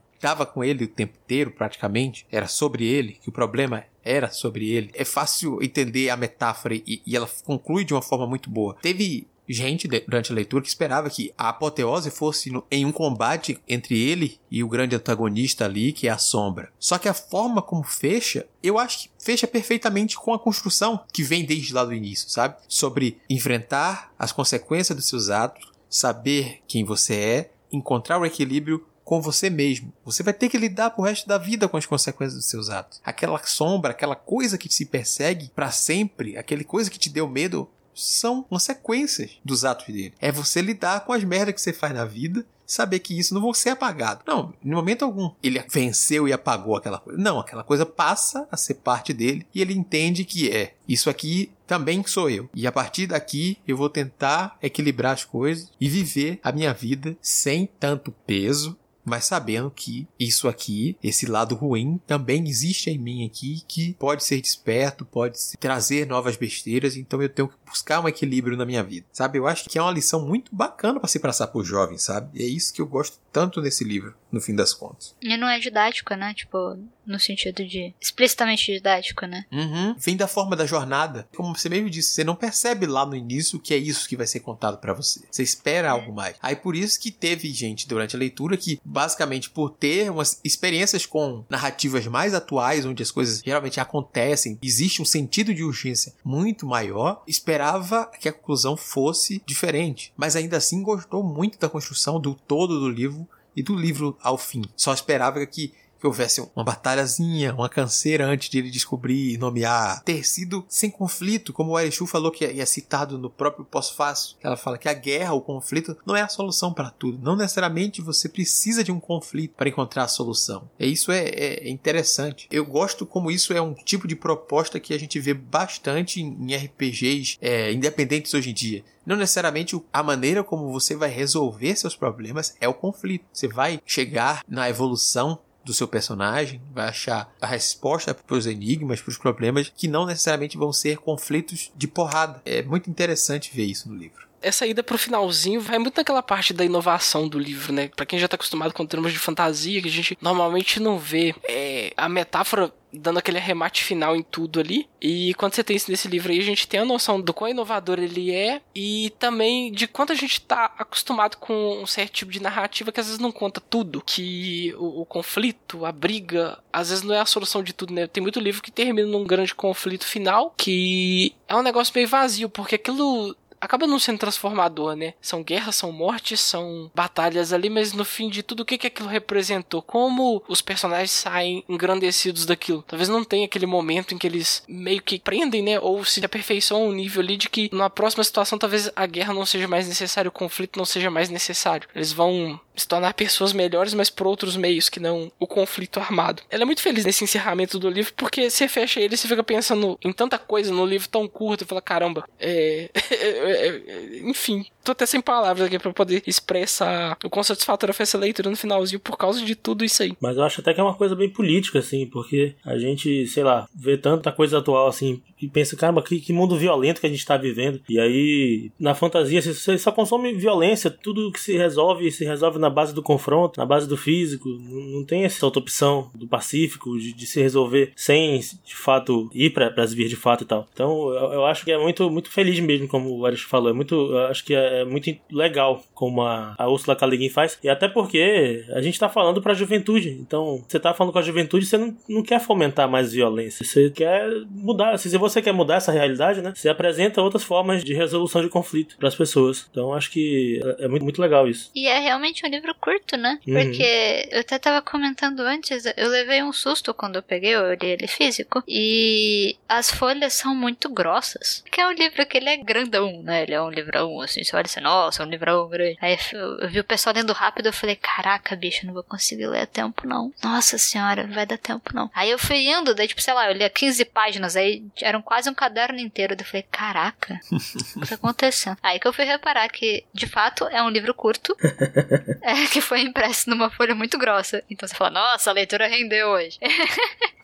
com ele o tempo inteiro, praticamente, era sobre ele, que o problema era sobre ele. É fácil entender a metáfora e, e ela conclui de uma forma muito boa. Teve gente durante a leitura que esperava que a apoteose fosse no, em um combate entre ele e o grande antagonista ali, que é a sombra. Só que a forma como fecha, eu acho que fecha perfeitamente com a construção que vem desde lá do início, sabe? Sobre enfrentar as consequências dos seus atos, saber quem você é, encontrar o equilíbrio com você mesmo. Você vai ter que lidar pro resto da vida com as consequências dos seus atos. Aquela sombra, aquela coisa que te persegue para sempre, aquele coisa que te deu medo, são consequências dos atos dele. É você lidar com as merdas que você faz na vida saber que isso não vai ser apagado. Não, em momento algum ele venceu e apagou aquela coisa. Não, aquela coisa passa a ser parte dele e ele entende que é isso aqui também sou eu. E a partir daqui eu vou tentar equilibrar as coisas e viver a minha vida sem tanto peso mas sabendo que isso aqui, esse lado ruim, também existe em mim aqui, que pode ser desperto, pode trazer novas besteiras, então eu tenho que buscar um equilíbrio na minha vida, sabe? Eu acho que é uma lição muito bacana para se passar por jovens, sabe? E é isso que eu gosto tanto nesse livro, no fim das contas. E não é didático, né? Tipo, no sentido de explicitamente didático, né? Uhum. Vem da forma da jornada. Como você mesmo disse, você não percebe lá no início que é isso que vai ser contado para você. Você espera é. algo mais. Aí por isso que teve gente durante a leitura que, basicamente, por ter umas experiências com narrativas mais atuais, onde as coisas geralmente acontecem, existe um sentido de urgência muito maior, esperava que a conclusão fosse diferente. Mas ainda assim gostou muito da construção do todo do livro e do livro ao fim. Só esperava que que houvesse uma batalhazinha, uma canseira antes de ele descobrir e nomear, ter sido sem conflito, como o Arishu falou que é citado no próprio pós-fácil. Ela fala que a guerra, o conflito, não é a solução para tudo. Não necessariamente você precisa de um conflito para encontrar a solução. E isso é, é, interessante. Eu gosto como isso é um tipo de proposta que a gente vê bastante em, em RPGs é, independentes hoje em dia. Não necessariamente a maneira como você vai resolver seus problemas é o conflito. Você vai chegar na evolução do seu personagem, vai achar a resposta para os enigmas, para os problemas, que não necessariamente vão ser conflitos de porrada. É muito interessante ver isso no livro essa ida pro finalzinho vai muito naquela parte da inovação do livro, né? Pra quem já tá acostumado com termos de fantasia, que a gente normalmente não vê. É, a metáfora dando aquele arremate final em tudo ali. E quando você tem isso nesse livro aí, a gente tem a noção do quão inovador ele é e também de quanto a gente tá acostumado com um certo tipo de narrativa que às vezes não conta tudo. Que o, o conflito, a briga, às vezes não é a solução de tudo, né? Tem muito livro que termina num grande conflito final que é um negócio meio vazio, porque aquilo acaba não sendo transformador, né? São guerras, são mortes, são batalhas ali, mas no fim de tudo, o que, que aquilo representou? Como os personagens saem engrandecidos daquilo? Talvez não tenha aquele momento em que eles meio que prendem, né? Ou se aperfeiçoam um nível ali de que na próxima situação talvez a guerra não seja mais necessária, o conflito não seja mais necessário. Eles vão se tornar pessoas melhores, mas por outros meios que não o conflito armado. Ela é muito feliz nesse encerramento do livro, porque você fecha ele e você fica pensando em tanta coisa no livro tão curto e fala: caramba, é, é, é. enfim, tô até sem palavras aqui para poder expressar o quão satisfatória foi essa leitura no finalzinho por causa de tudo isso aí. Mas eu acho até que é uma coisa bem política, assim, porque a gente, sei lá, vê tanta coisa atual assim e pensa, caramba, que, que mundo violento que a gente tá vivendo. E aí, na fantasia, você só consome violência, tudo que se resolve, se resolve na base do confronto, na base do físico. Não, não tem essa outra opção do pacífico, de, de se resolver sem, de fato, ir para as vias de fato e tal. Então, eu, eu, acho que é muito, muito feliz mesmo, como o Aris falou. É muito, eu acho que é, é muito legal como a, a Ursula Guin faz. E até porque a gente tá falando pra juventude. Então, você tá falando com a juventude, você não, não quer fomentar mais violência. Você quer mudar. Se você quer mudar essa realidade, né? Você apresenta outras formas de resolução de conflito para as pessoas. Então, acho que é, é muito, muito legal isso. E é realmente um livro curto, né? Uhum. Porque eu até tava comentando antes, eu levei um susto quando eu peguei, eu li ele físico. E as folhas são muito grossas. Que é um livro que ele é grandão, né? Ele é um livrão, assim. Você olha assim, nossa, é um livrão grande. Aí eu vi o pessoal lendo rápido, eu falei, caraca, bicho, não vou conseguir ler a tempo, não. Nossa senhora, vai dar tempo, não. Aí eu fui indo, daí, tipo, sei lá, eu lia 15 páginas, aí eram quase um caderno inteiro. Eu falei, caraca, o que tá acontecendo? Aí que eu fui reparar que, de fato, é um livro curto, é, que foi impresso numa folha muito grossa. Então você fala, nossa, a leitura rendeu hoje.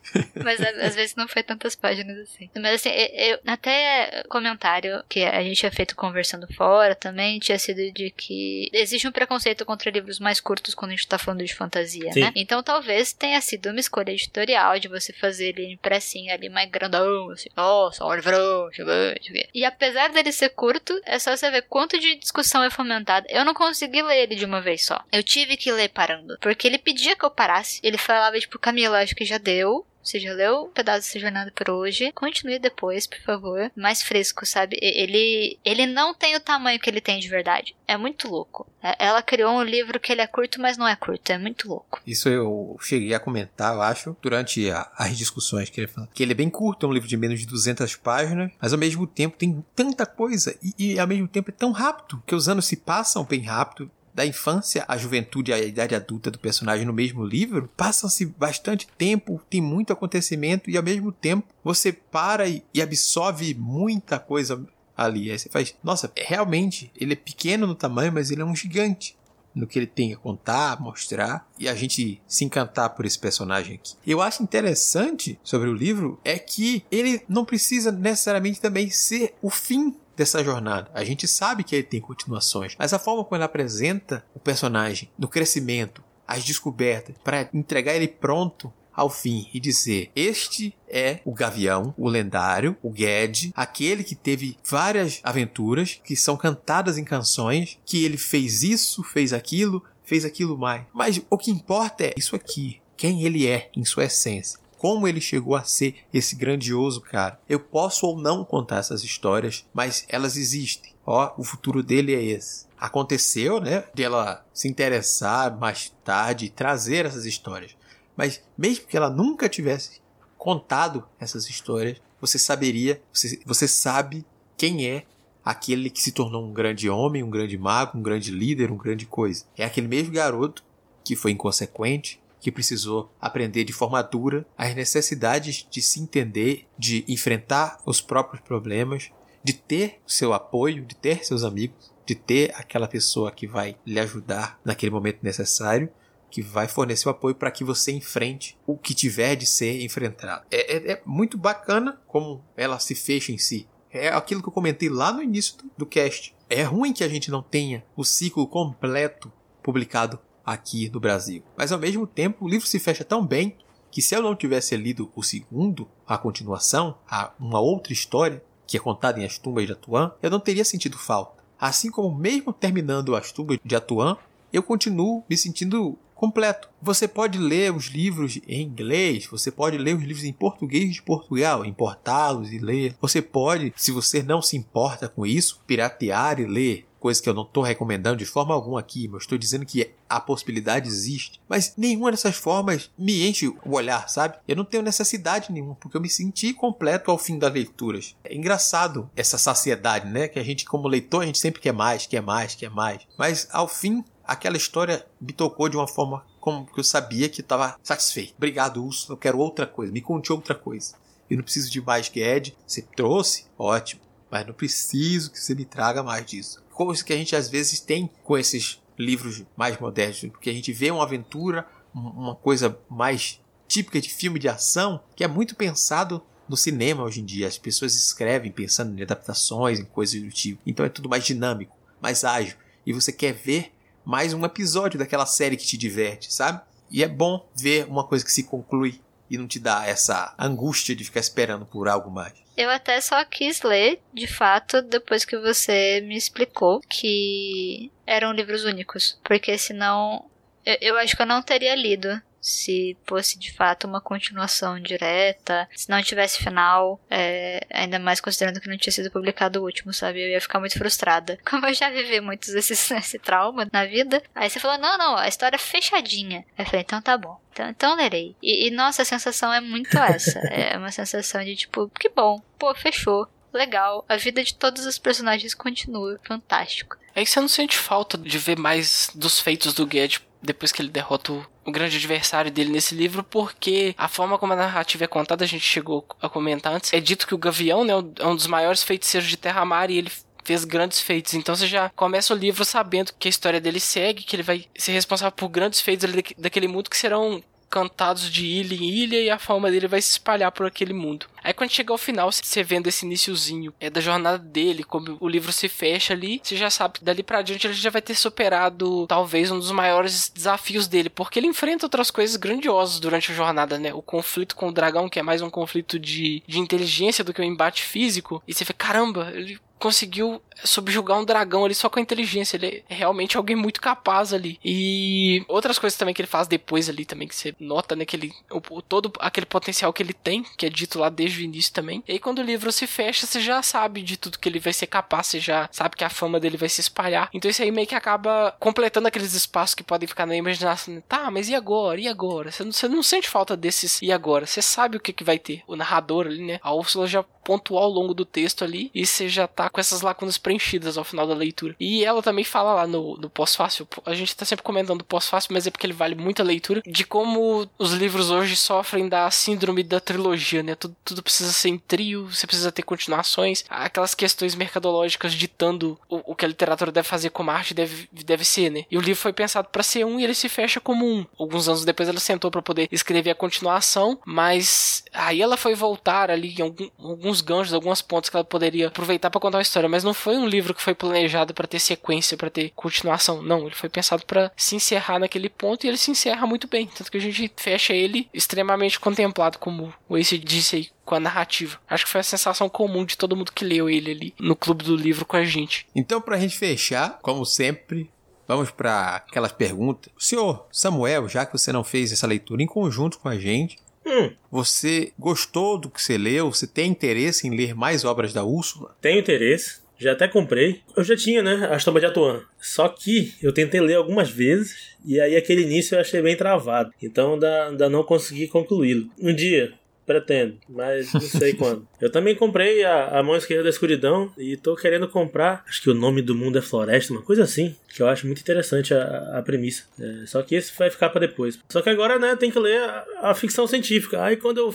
Mas às vezes não foi tantas páginas assim. Mas assim, eu, até comentário que a gente tinha feito conversando fora também tinha sido de que existe um preconceito contra livros mais curtos quando a gente tá falando de fantasia, Sim. né? Então talvez tenha sido uma escolha editorial de você fazer ele impressinho ali mais grandão, assim, nossa, livrão, gigante. E apesar dele ser curto, é só você ver quanto de discussão é fomentada. Eu não consegui ler ele de uma vez só. Eu tive que ler parando. Porque ele pedia que eu parasse. Ele falava, tipo, Camila, acho que já deu. Você já leu um pedaço dessa jornada por hoje? Continue depois, por favor. Mais fresco, sabe? Ele, ele não tem o tamanho que ele tem de verdade. É muito louco. É, ela criou um livro que ele é curto, mas não é curto. É muito louco. Isso eu cheguei a comentar, eu acho, durante a, as discussões que ele fala. Que ele é bem curto, é um livro de menos de 200 páginas, mas ao mesmo tempo tem tanta coisa e, e ao mesmo tempo é tão rápido que os anos se passam bem rápido da infância à juventude e à idade adulta do personagem no mesmo livro, passam-se bastante tempo, tem muito acontecimento e ao mesmo tempo você para e, absorve muita coisa ali. Aí você faz, nossa, realmente ele é pequeno no tamanho, mas ele é um gigante no que ele tem a contar, mostrar e a gente se encantar por esse personagem aqui. Eu acho interessante sobre o livro é que ele não precisa necessariamente também ser o fim dessa jornada. A gente sabe que ele tem continuações, mas a forma como ele apresenta o personagem no crescimento, as descobertas, para entregar ele pronto ao fim e dizer: Este é o Gavião, o lendário, o Ged, aquele que teve várias aventuras que são cantadas em canções, que ele fez isso, fez aquilo, fez aquilo mais. Mas o que importa é isso aqui, quem ele é em sua essência como ele chegou a ser esse grandioso cara. Eu posso ou não contar essas histórias, mas elas existem. Ó, o futuro dele é esse. Aconteceu, né, de ela se interessar mais tarde e trazer essas histórias. Mas mesmo que ela nunca tivesse contado essas histórias, você saberia, você, você sabe quem é aquele que se tornou um grande homem, um grande mago, um grande líder, um grande coisa. É aquele mesmo garoto que foi inconsequente, que precisou aprender de forma dura as necessidades de se entender, de enfrentar os próprios problemas, de ter seu apoio, de ter seus amigos, de ter aquela pessoa que vai lhe ajudar naquele momento necessário, que vai fornecer o apoio para que você enfrente o que tiver de ser enfrentado. É, é, é, muito bacana como ela se fecha em si. É aquilo que eu comentei lá no início do, do cast. É ruim que a gente não tenha o ciclo completo publicado aqui no Brasil. Mas ao mesmo tempo, o livro se fecha tão bem que se eu não tivesse lido o segundo, a continuação, a uma outra história, que é contada em As Tumbas de Atuan, eu não teria sentido falta. Assim como mesmo terminando As Tumbas de Atuan, eu continuo me sentindo completo. Você pode ler os livros em inglês, você pode ler os livros em português de Portugal, importá-los e ler. Você pode, se você não se importa com isso, piratear e ler coisa que eu não estou recomendando de forma alguma aqui, mas estou dizendo que a possibilidade existe. Mas nenhuma dessas formas me enche o olhar, sabe? Eu não tenho necessidade nenhuma, porque eu me senti completo ao fim das leituras. É engraçado essa saciedade, né? Que a gente, como leitor, a gente sempre quer mais, quer mais, quer mais. Mas ao fim, aquela história me tocou de uma forma como que eu sabia que estava satisfeito. Obrigado, Urso, eu quero outra coisa. Me conte outra coisa. Eu não preciso de mais que Ed. Você trouxe? Ótimo. Mas não preciso que você me traga mais disso coisa que a gente às vezes tem com esses livros mais modernos, porque a gente vê uma aventura, uma coisa mais típica de filme de ação, que é muito pensado no cinema hoje em dia. As pessoas escrevem pensando em adaptações, em coisas do tipo. Então é tudo mais dinâmico, mais ágil. E você quer ver mais um episódio daquela série que te diverte, sabe? E é bom ver uma coisa que se conclui e não te dá essa angústia de ficar esperando por algo mais. Eu até só quis ler, de fato, depois que você me explicou que eram livros únicos. Porque senão. Eu, eu acho que eu não teria lido se fosse de fato uma continuação direta, se não tivesse final, é, ainda mais considerando que não tinha sido publicado o último, sabe? Eu ia ficar muito frustrada. Como eu já vivi muitos desses esse trauma na vida, aí você falou: não, não, a história é fechadinha. Aí eu falei: então tá bom. Então, então lerei. E, e nossa, a sensação é muito essa. é uma sensação de tipo, que bom, pô, fechou legal. A vida de todos os personagens continua. Fantástico. É que você não sente falta de ver mais dos feitos do Ged depois que ele derrota o, o grande adversário dele nesse livro, porque a forma como a narrativa é contada, a gente chegou a comentar antes, é dito que o Gavião né, é um dos maiores feiticeiros de Terra-Mar e ele fez grandes feitos. Então você já começa o livro sabendo que a história dele segue, que ele vai ser responsável por grandes feitos daquele mundo que serão cantados de ilha em ilha e a fama dele vai se espalhar por aquele mundo. Aí quando chega ao final, você vendo esse iníciozinho é da jornada dele, como o livro se fecha ali, você já sabe que dali para diante ele já vai ter superado talvez um dos maiores desafios dele, porque ele enfrenta outras coisas grandiosas durante a jornada, né? O conflito com o dragão, que é mais um conflito de, de inteligência do que um embate físico, e você vê, caramba, ele conseguiu subjugar um dragão ali só com a inteligência. Ele é realmente alguém muito capaz ali. E outras coisas também que ele faz depois ali também, que você nota, né? Que ele, o, todo aquele potencial que ele tem, que é dito lá desde o início também. E aí quando o livro se fecha, você já sabe de tudo que ele vai ser capaz, você já sabe que a fama dele vai se espalhar. Então isso aí meio que acaba completando aqueles espaços que podem ficar na imaginação. Tá, mas e agora? E agora? Você não, você não sente falta desses e agora? Você sabe o que, que vai ter. O narrador ali, né? A Úrsula já pontual ao longo do texto ali e você já tá com essas lacunas preenchidas ao final da leitura. E ela também fala lá no, no pós-fácil, a gente tá sempre comentando pós-fácil, mas é porque ele vale muita leitura, de como os livros hoje sofrem da síndrome da trilogia, né? Tudo, tudo precisa ser em trio, você precisa ter continuações, aquelas questões mercadológicas ditando o, o que a literatura deve fazer como a arte deve, deve ser, né? E o livro foi pensado para ser um e ele se fecha como um. Alguns anos depois ela sentou para poder escrever a continuação, mas aí ela foi voltar ali em algum, alguns ganchos, algumas pontas que ela poderia aproveitar para contar uma história, mas não foi um livro que foi planejado para ter sequência, para ter continuação. Não, ele foi pensado para se encerrar naquele ponto e ele se encerra muito bem, tanto que a gente fecha ele extremamente contemplado, como o Ace disse aí com a narrativa. Acho que foi a sensação comum de todo mundo que leu ele ali no clube do livro com a gente. Então, pra gente fechar, como sempre, Vamos para aquelas perguntas. Senhor Samuel, já que você não fez essa leitura em conjunto com a gente, hum. você gostou do que você leu? Você tem interesse em ler mais obras da Úrsula? Tenho interesse. Já até comprei. Eu já tinha, né? A Estampa de Atuan. Só que eu tentei ler algumas vezes e aí aquele início eu achei bem travado. Então ainda, ainda não consegui concluí-lo. Um dia, Pretendo, mas não sei quando. Eu também comprei a, a Mão Esquerda da Escuridão e tô querendo comprar. Acho que o nome do mundo é Floresta, uma coisa assim. Que eu acho muito interessante a, a premissa. É, só que esse vai ficar para depois. Só que agora, né, tem que ler a, a ficção científica. Aí quando eu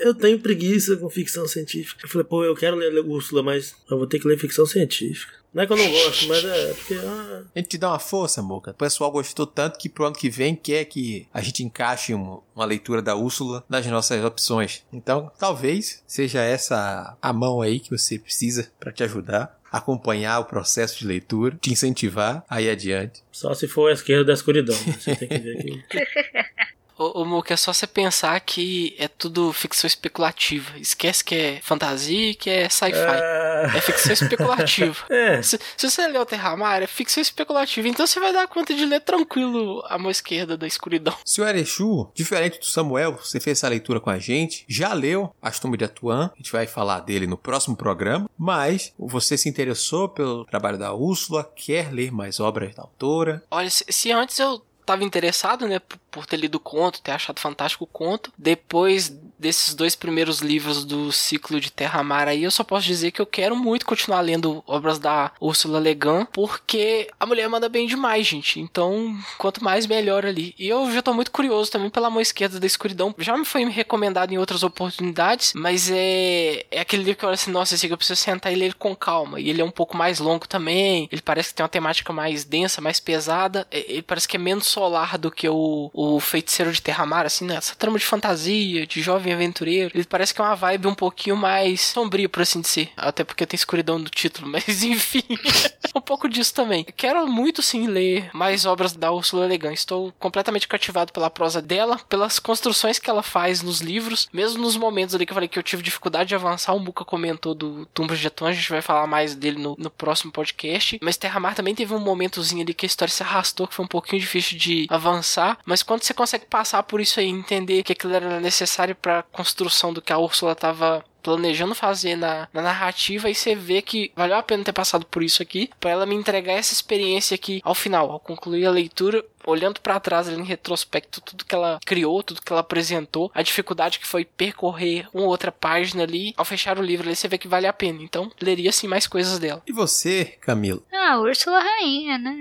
eu tenho preguiça com ficção científica. Eu falei, pô, eu quero ler Úrsula, mas eu vou ter que ler ficção científica. Não é que eu não gosto, mas é porque. Ah... A gente te dá uma força, Moca. O pessoal gostou tanto que pro ano que vem quer que a gente encaixe uma, uma leitura da Úrsula nas nossas opções. Então, talvez seja essa a mão aí que você precisa para te ajudar acompanhar o processo de leitura, te incentivar aí adiante. Só se for a esquerda da escuridão. Você tem que ver aqui. Ô, ô Mook, é só você pensar que é tudo ficção especulativa. Esquece que é fantasia e que é sci-fi. É... é... ficção especulativa. é. se, se, você ler o Terramar, é ficção especulativa. Então você vai dar conta de ler tranquilo a mão esquerda da escuridão. Senhor Erechu, diferente do Samuel, você fez essa leitura com a gente, já leu As Tumbas de Atuan, a gente vai falar dele no próximo programa, mas você se interessou pelo trabalho da Úrsula, quer ler mais obras da autora? Olha, se, se antes eu tava interessado, né, por ter lido o conto, ter achado fantástico o conto. Depois desses dois primeiros livros do ciclo de Terra-Mar aí, eu só posso dizer que eu quero muito continuar lendo obras da Ursula Le Guin, porque a mulher manda bem demais, gente. Então, quanto mais melhor ali. E eu já tô muito curioso também pela mão esquerda da escuridão. Já me foi recomendado em outras oportunidades, mas é, é aquele livro que eu olho assim, nossa, esse aqui eu preciso sentar e ler ele com calma. E ele é um pouco mais longo também, ele parece que tem uma temática mais densa, mais pesada, é, ele parece que é menos solar do que o, o Feiticeiro de Terramar, assim, né? Essa trama de fantasia, de jovem aventureiro. Ele parece que é uma vibe um pouquinho mais sombria, por assim dizer. Até porque tem escuridão no título, mas enfim. um pouco disso também. Quero muito sim ler mais obras da Ursula Le Guin. Estou completamente cativado pela prosa dela, pelas construções que ela faz nos livros, mesmo nos momentos ali que eu falei que eu tive dificuldade de avançar. O Muka comentou do Tumbas de Atom, a gente vai falar mais dele no, no próximo podcast. Mas Terra Mar também teve um momentozinho ali que a história se arrastou, que foi um pouquinho difícil de avançar. Mas quando você consegue passar por isso aí, entender que aquilo era necessário para a construção do que a Úrsula estava planejando fazer na, na, narrativa e você vê que valeu a pena ter passado por isso aqui para ela me entregar essa experiência aqui ao final, ao concluir a leitura, olhando para trás ali em retrospecto tudo que ela criou, tudo que ela apresentou, a dificuldade que foi percorrer uma outra página ali, ao fechar o livro ali você vê que vale a pena. Então, leria sim mais coisas dela. E você, Camilo? Ah, Úrsula Rainha, né?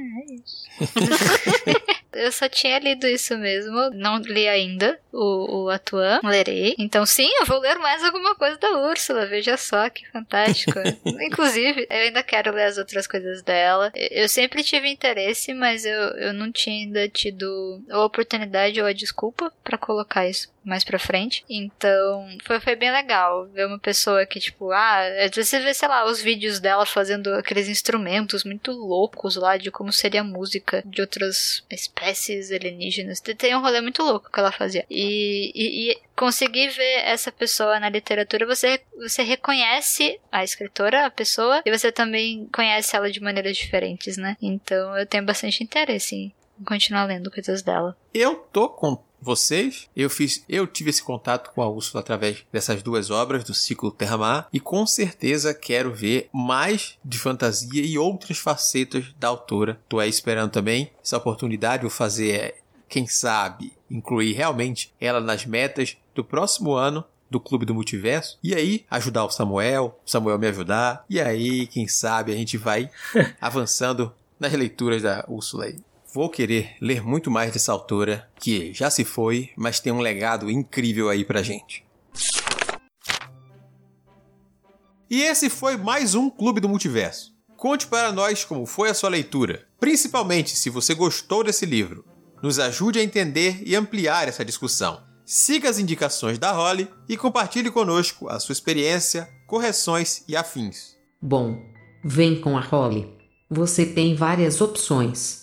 Eu só tinha lido isso mesmo, não li ainda o, o Atuan, lerei. Então sim, eu vou ler mais alguma coisa da Úrsula, veja só que fantástico. Inclusive, eu ainda quero ler as outras coisas dela. Eu sempre tive interesse, mas eu, eu não tinha ainda tido a oportunidade ou a desculpa para colocar isso mais pra frente. Então, foi, foi bem legal ver uma pessoa que, tipo, ah, você vê, sei lá, os vídeos dela fazendo aqueles instrumentos muito loucos lá de como seria a música de outras espécies alienígenas. Tem um rolê muito louco que ela fazia. E, e, e conseguir ver essa pessoa na literatura, você, você reconhece a escritora, a pessoa, e você também conhece ela de maneiras diferentes, né? Então eu tenho bastante interesse em continuar lendo coisas dela. Eu tô com vocês. Eu fiz, eu tive esse contato com a Úrsula através dessas duas obras do ciclo Terra-Mar e com certeza quero ver mais de fantasia e outras facetas da autora. Tô aí esperando também essa oportunidade, vou fazer, quem sabe, incluir realmente ela nas metas do próximo ano do Clube do Multiverso. E aí, ajudar o Samuel, o Samuel me ajudar. E aí, quem sabe, a gente vai avançando nas leituras da Úrsula aí. Vou querer ler muito mais dessa autora, que já se foi, mas tem um legado incrível aí pra gente. E esse foi mais um Clube do Multiverso. Conte para nós como foi a sua leitura, principalmente se você gostou desse livro. Nos ajude a entender e ampliar essa discussão. Siga as indicações da Holly e compartilhe conosco a sua experiência, correções e afins. Bom, vem com a Holly. Você tem várias opções.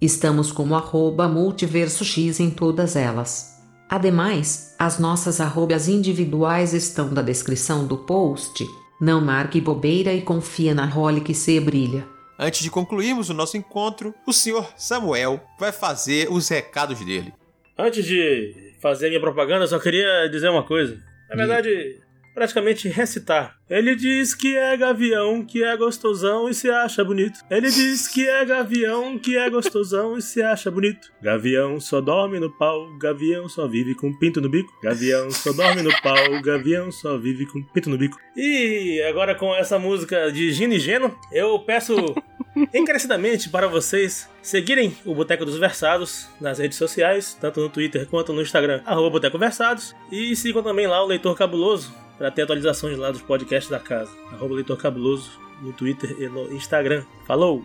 Estamos como arroba multiverso X em todas elas. Ademais, as nossas arrobas individuais estão na descrição do post. Não marque bobeira e confia na role que se brilha. Antes de concluirmos o nosso encontro, o senhor Samuel vai fazer os recados dele. Antes de fazer minha propaganda, só queria dizer uma coisa. Na verdade, praticamente recitar. Ele diz que é gavião, que é gostosão e se acha bonito. Ele diz que é gavião, que é gostosão e se acha bonito. Gavião só dorme no pau, gavião só vive com pinto no bico. Gavião só dorme no pau, gavião só vive com pinto no bico. E agora com essa música de Gino e Geno, eu peço encarecidamente para vocês seguirem o Boteco dos Versados nas redes sociais, tanto no Twitter quanto no Instagram, arroba Boteco Versados. E sigam também lá o Leitor Cabuloso, para ter atualizações lá dos podcasts da casa. Arroba Leitor Cabuloso no Twitter e no Instagram. Falou!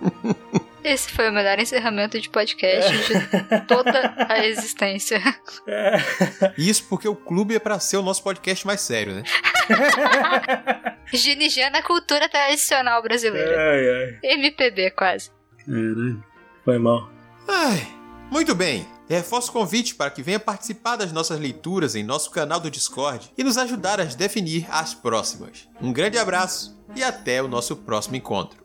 Esse foi o melhor encerramento de podcast de toda a existência. É. Isso porque o clube é para ser o nosso podcast mais sério, né? Ginigiana cultura tradicional brasileira. Ai, ai. MPB quase. Caralho. Foi mal. Ai, muito bem. Reforço o convite para que venha participar das nossas leituras em nosso canal do Discord e nos ajudar a definir as próximas. Um grande abraço e até o nosso próximo encontro.